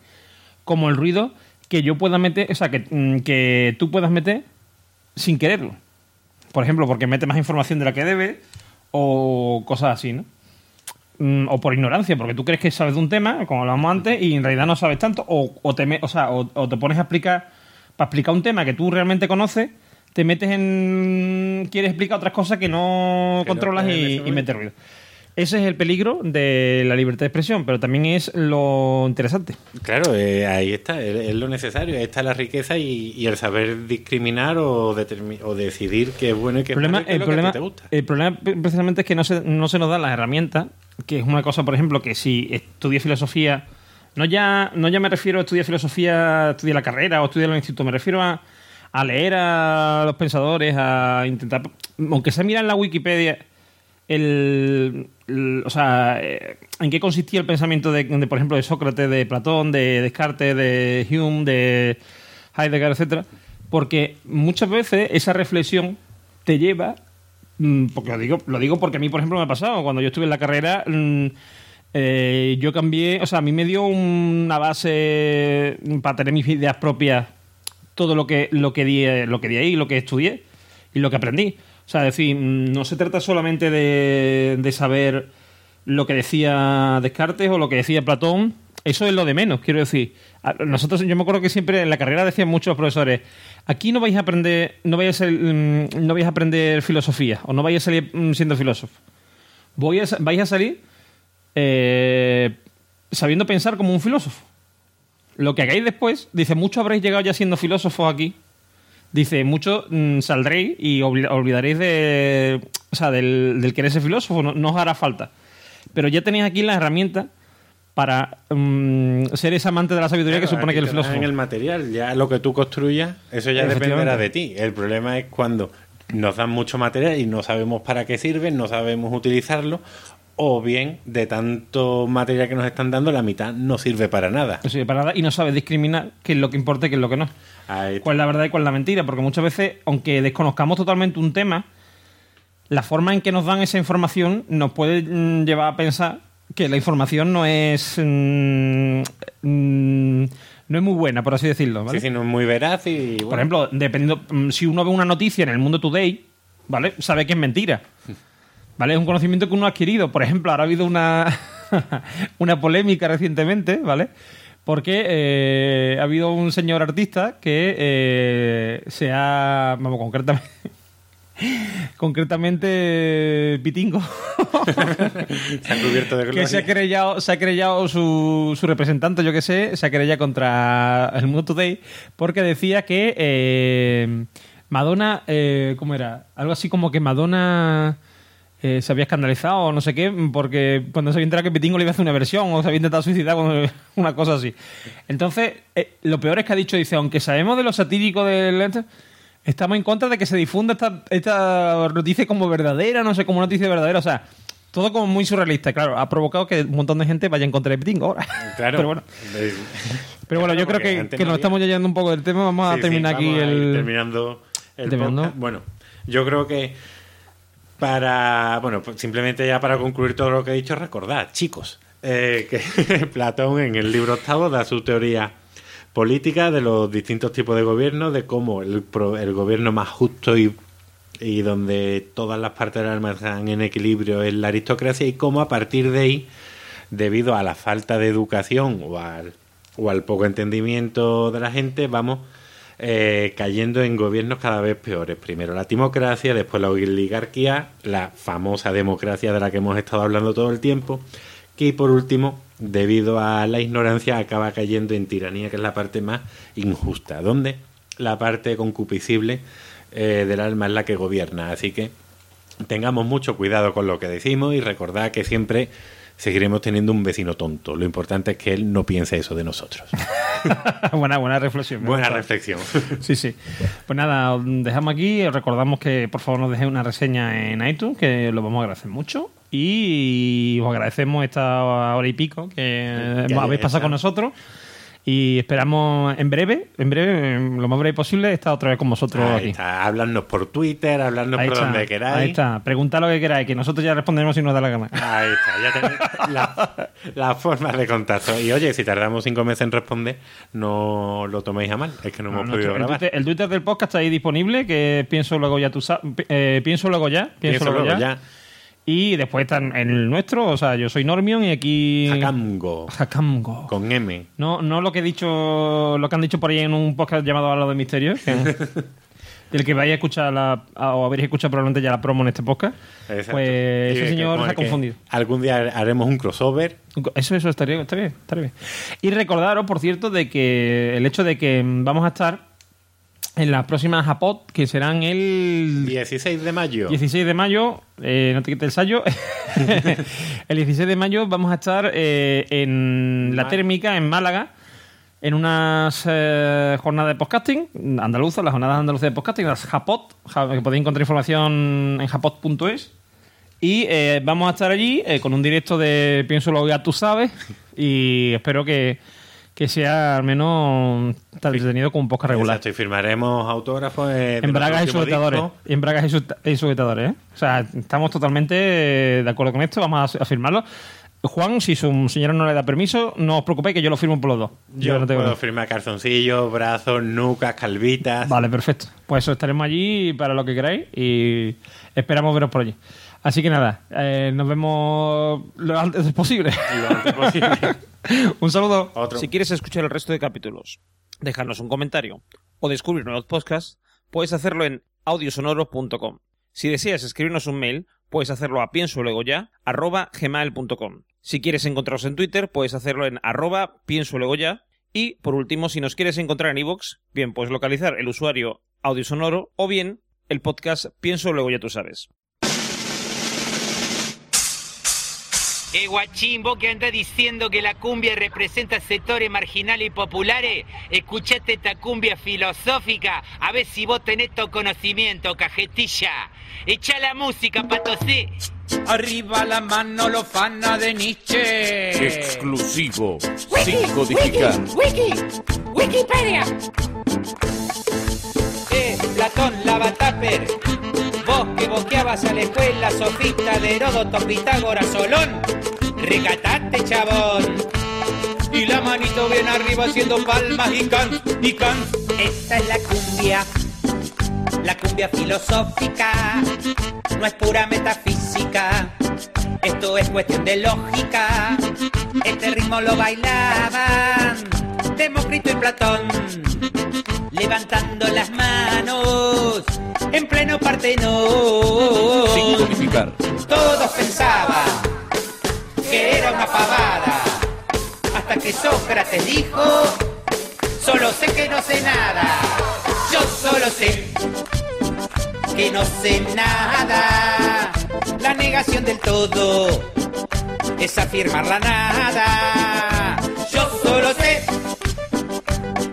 Como el ruido que yo pueda meter, o sea, que, mm, que tú puedas meter sin quererlo. Por ejemplo, porque mete más información de la que debe o cosas así, ¿no? Mm, O por ignorancia, porque tú crees que sabes de un tema, como hablábamos antes, y en realidad no sabes tanto, o, o te, me- o, sea, o, o te pones a explicar, para explicar un tema que tú realmente conoces, te metes en... quieres explicar otras cosas que no Que controlas y, y metes ruido. Ese es el peligro de la libertad de expresión, pero también es lo interesante. Claro, eh, ahí está, es, es lo necesario, ahí está la riqueza y, y el saber discriminar o, o decidir qué es bueno y qué problema, es malo y qué es el, lo que problema, te gusta. el problema pre- precisamente es que no se, no se nos dan las herramientas, que es una cosa, por ejemplo, que si estudias filosofía, no ya, no ya me refiero a estudiar filosofía, estudiar la carrera o estudiar el instituto, me refiero a, a leer a los pensadores, a intentar, aunque sea mirar en la Wikipedia, el- o sea, eh, en qué consistía el pensamiento de, por ejemplo, de Sócrates, de Platón, de Descartes, de Hume, de Heidegger, etcétera, porque muchas veces esa reflexión te lleva, mm, porque lo digo, lo digo porque a mí, por ejemplo, me ha pasado cuando yo estuve en la carrera. mm, eh, yo cambié, o sea, a mí me dio una base para tener mis ideas propias, todo lo que lo que di, lo que di ahí, lo que estudié y lo que aprendí. O sea, es decir, mm, no se trata solamente de, de saber lo que decía Descartes o lo que decía Platón. Eso es lo de menos, quiero decir. Nosotros, yo me acuerdo que siempre en la carrera decían muchos profesores, aquí no vais a aprender, no vais a, ser, mm, no vais a aprender filosofía o no vais a salir mm, siendo filósofo. Voy a, vais a salir eh, sabiendo pensar como un filósofo. Lo que hagáis después, dice, muchos habréis llegado ya siendo filósofos aquí. Dice, muchos mm, saldréis y obli- olvidaréis de, o sea, del, del querer ser filósofo, no, no os hará falta. Pero ya tenéis aquí las herramientas para mm, ser ese amante de la sabiduría que supone que el filósofo. el material, ya lo que tú construyas, eso ya dependerá de ti. El problema es cuando nos dan mucho material y no sabemos para qué sirve, no sabemos utilizarlo, o bien de tanto material que nos están dando, la mitad no sirve para nada. No sirve para nada y no sabes discriminar qué es lo que importa y qué es lo que no. Cuál es la verdad y cuál es la mentira, porque muchas veces, aunque desconozcamos totalmente un tema, la forma en que nos dan esa información nos puede mm, llevar a pensar que la información no es mm, mm, no es muy buena, por así decirlo, ¿vale? Sí, sí, no es muy veraz y... Por ejemplo, dependiendo si uno ve una noticia en el Mundo Today, ¿vale? Sabe que es mentira. ¿Vale? Es un conocimiento que uno ha adquirido. Por ejemplo, ahora ha habido una, una polémica recientemente, ¿vale? Porque eh, ha habido un señor artista que eh, se ha. Vamos, concretamente. concretamente. Pitingo. se han cubierto de que se ha querellado, se ha querellado su, su representante, yo que sé, se ha querellado contra el Mundo Today porque decía que eh, Madonna, eh, ¿cómo era? Algo así como que Madonna eh, se había escandalizado o no sé qué, porque cuando se había enterado que Pitingo le iba a hacer una versión o se había intentado suicidar, con una cosa así. Entonces, eh, lo peor es que ha dicho, dice, aunque sabemos de lo satírico del... Estamos en contra de que se difunda esta, esta noticia como verdadera, no sé, como noticia verdadera, o sea, todo como muy surrealista, claro, ha provocado que un montón de gente vaya en contra de Pitingo ahora. Claro. Pero bueno, pero bueno yo creo que, que no nos estamos ya yendo un poco del tema, vamos a sí, terminar aquí a el... terminando el terminando. Bueno, yo creo que Para, bueno, pues simplemente ya para concluir todo lo que he dicho, recordad, chicos, eh, que Platón en el libro octavo da su teoría política de los distintos tipos de gobierno, de cómo el, el gobierno más justo y, y donde todas las partes del alma están en equilibrio es la aristocracia y cómo a partir de ahí, debido a la falta de educación o al, o al poco entendimiento de la gente, vamos eh, cayendo en gobiernos cada vez peores. Primero la timocracia, después la oligarquía, la famosa democracia de la que hemos estado hablando todo el tiempo, que por último, debido a la ignorancia, acaba cayendo en tiranía, que es la parte más injusta, donde la parte concupiscible eh, del alma es la que gobierna. Así que tengamos mucho cuidado con lo que decimos y recordad que siempre seguiremos teniendo un vecino tonto. Lo importante es que él no piense eso de nosotros. buena, buena reflexión. Buena gusta. reflexión. Sí, sí. Pues nada, os dejamos aquí. Os Recordamos que por favor nos dejéis una reseña en iTunes, que lo vamos a agradecer mucho. Y os agradecemos esta hora y pico que Ya, habéis pasado con nosotros. Y esperamos en breve, en breve, en lo más breve posible, estar otra vez con vosotros Ahí aquí. está. Hablarnos por Twitter, hablarnos Ahí por está, donde queráis. ahí está. Preguntad lo que queráis, que nosotros ya responderemos si nos da la gana. Ahí está, ya tenéis la- las formas de contacto. Y oye, si tardamos cinco meses en responder, no lo toméis a mal, es que no, hemos No, podido el, grabar. Twitter, el Twitter del podcast está ahí disponible, que pienso luego ya tú sabes. pienso luego ya. Pienso, Pienso luego luego ya. ya. Y después está en el nuestro, o sea, yo soy Normion y aquí. Jacamgo, Jacamgo. con M. No, no lo que he dicho, lo que han dicho por ahí en un podcast llamado Habla de Misterio. que- del que vais a escuchar la, o habréis escuchado probablemente ya la promo en este podcast. Exacto. Pues ese señor se ha el confundido. Algún día haremos un crossover. Eso, eso estaría, estaría bien, estaría bien. Y recordaros, por cierto, de que el hecho de que vamos a estar en las próximas Japot, que serán el 16 de mayo. 16 de mayo, eh, no te quites el sallo. el 16 de mayo vamos a estar eh, en la térmica, en Málaga, en unas eh, jornadas de podcasting andaluzas, las jornadas andaluzas de podcasting, las Japot, ja- que podéis encontrar información en japot.es. Y vamos a estar allí con un directo de Pienso lo ya tú sabes. Y espero que, que sea al menos tan entretenido como un podcast regular. Exacto, y firmaremos autógrafos. eh, En bragas y sujetadores. En bragas y sujeta- y sujetadores, ¿eh? O sea, estamos totalmente eh, de acuerdo con esto. Vamos a, firmarlo. Juan, si su señora no le da permiso, no os preocupéis que yo lo firmo por los dos. Yo no tengo puedo firmar calzoncillos, brazos, nucas, calvitas. Vale, perfecto. Pues eso, estaremos allí para lo que queráis y esperamos veros por allí. Así que nada, eh, nos vemos lo antes posible. Lo antes posible. Un saludo. Otro. Si quieres escuchar el resto de capítulos, dejarnos un comentario o descubrir nuevos podcasts, puedes hacerlo en audiosonoro.com. Si deseas escribirnos un mail, puedes hacerlo a pienso luego ya, arroba gmail.com. Si quieres encontrarnos en Twitter, puedes hacerlo en arroba pienso luego ya. Y, por último, si nos quieres encontrar en iVoox, bien puedes localizar el usuario audiosonoro o bien el podcast Pienso luego ya tú sabes. Eh, guachín, vos que andás diciendo que la cumbia representa sectores marginales y populares, escuchate esta cumbia filosófica, a ver si vos tenés todo conocimiento, cajetilla. Echa la música, patosé. Arriba la mano, lo fana de Nietzsche. Exclusivo. Sin codificar. Wiki, Wikipedia. Eh, Platón, Lavataper. Vos boqueabas a la escuela, sofista Heródoto, Pitágoras, Solón. Recatate, chabón. Y la manito bien arriba haciendo palmas y can, y can. Esta es la cumbia, la cumbia filosófica. No es pura metafísica, esto es cuestión de lógica. Este ritmo lo bailaban Demócrito y Platón, levantando las manos en pleno Sin Partenón. codificar. Todos pensaban que era una pavada, hasta que Sócrates dijo, solo sé que no sé nada, yo solo sé que no sé nada. La negación del todo es afirmar la nada. Yo solo sé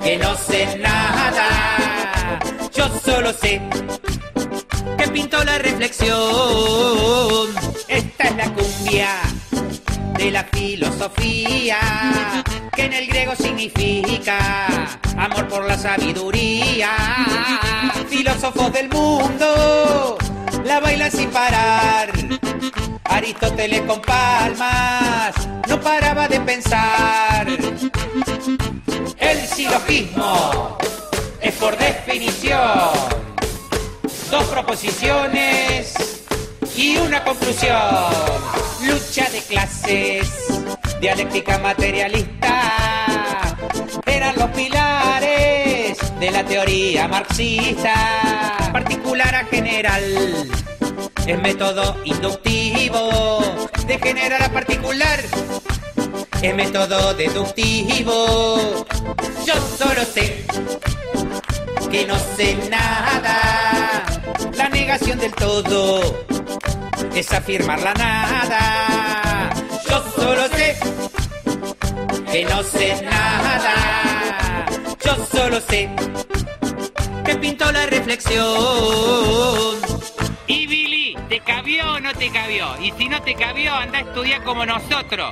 que no sé nada. Yo solo sé que pintó la reflexión. Esta es la cumbia de la filosofía, que en el griego significa amor por la sabiduría. Filósofos del mundo, la baila sin parar. Aristóteles con palmas no paraba de pensar. El silogismo es por definición dos proposiciones y una conclusión. Lucha de clases, dialéctica materialista, eran los pilares de la teoría marxista. Particular a general, es método inductivo de general a particular. Es método deductivo. Yo solo sé que no sé nada. La negación del todo es afirmar la nada. Yo solo sé que no sé nada. Yo solo sé que pinto la reflexión. Y Billy, ¿te cabió o no te cabió? Y si no te cabió, anda a estudiar como nosotros.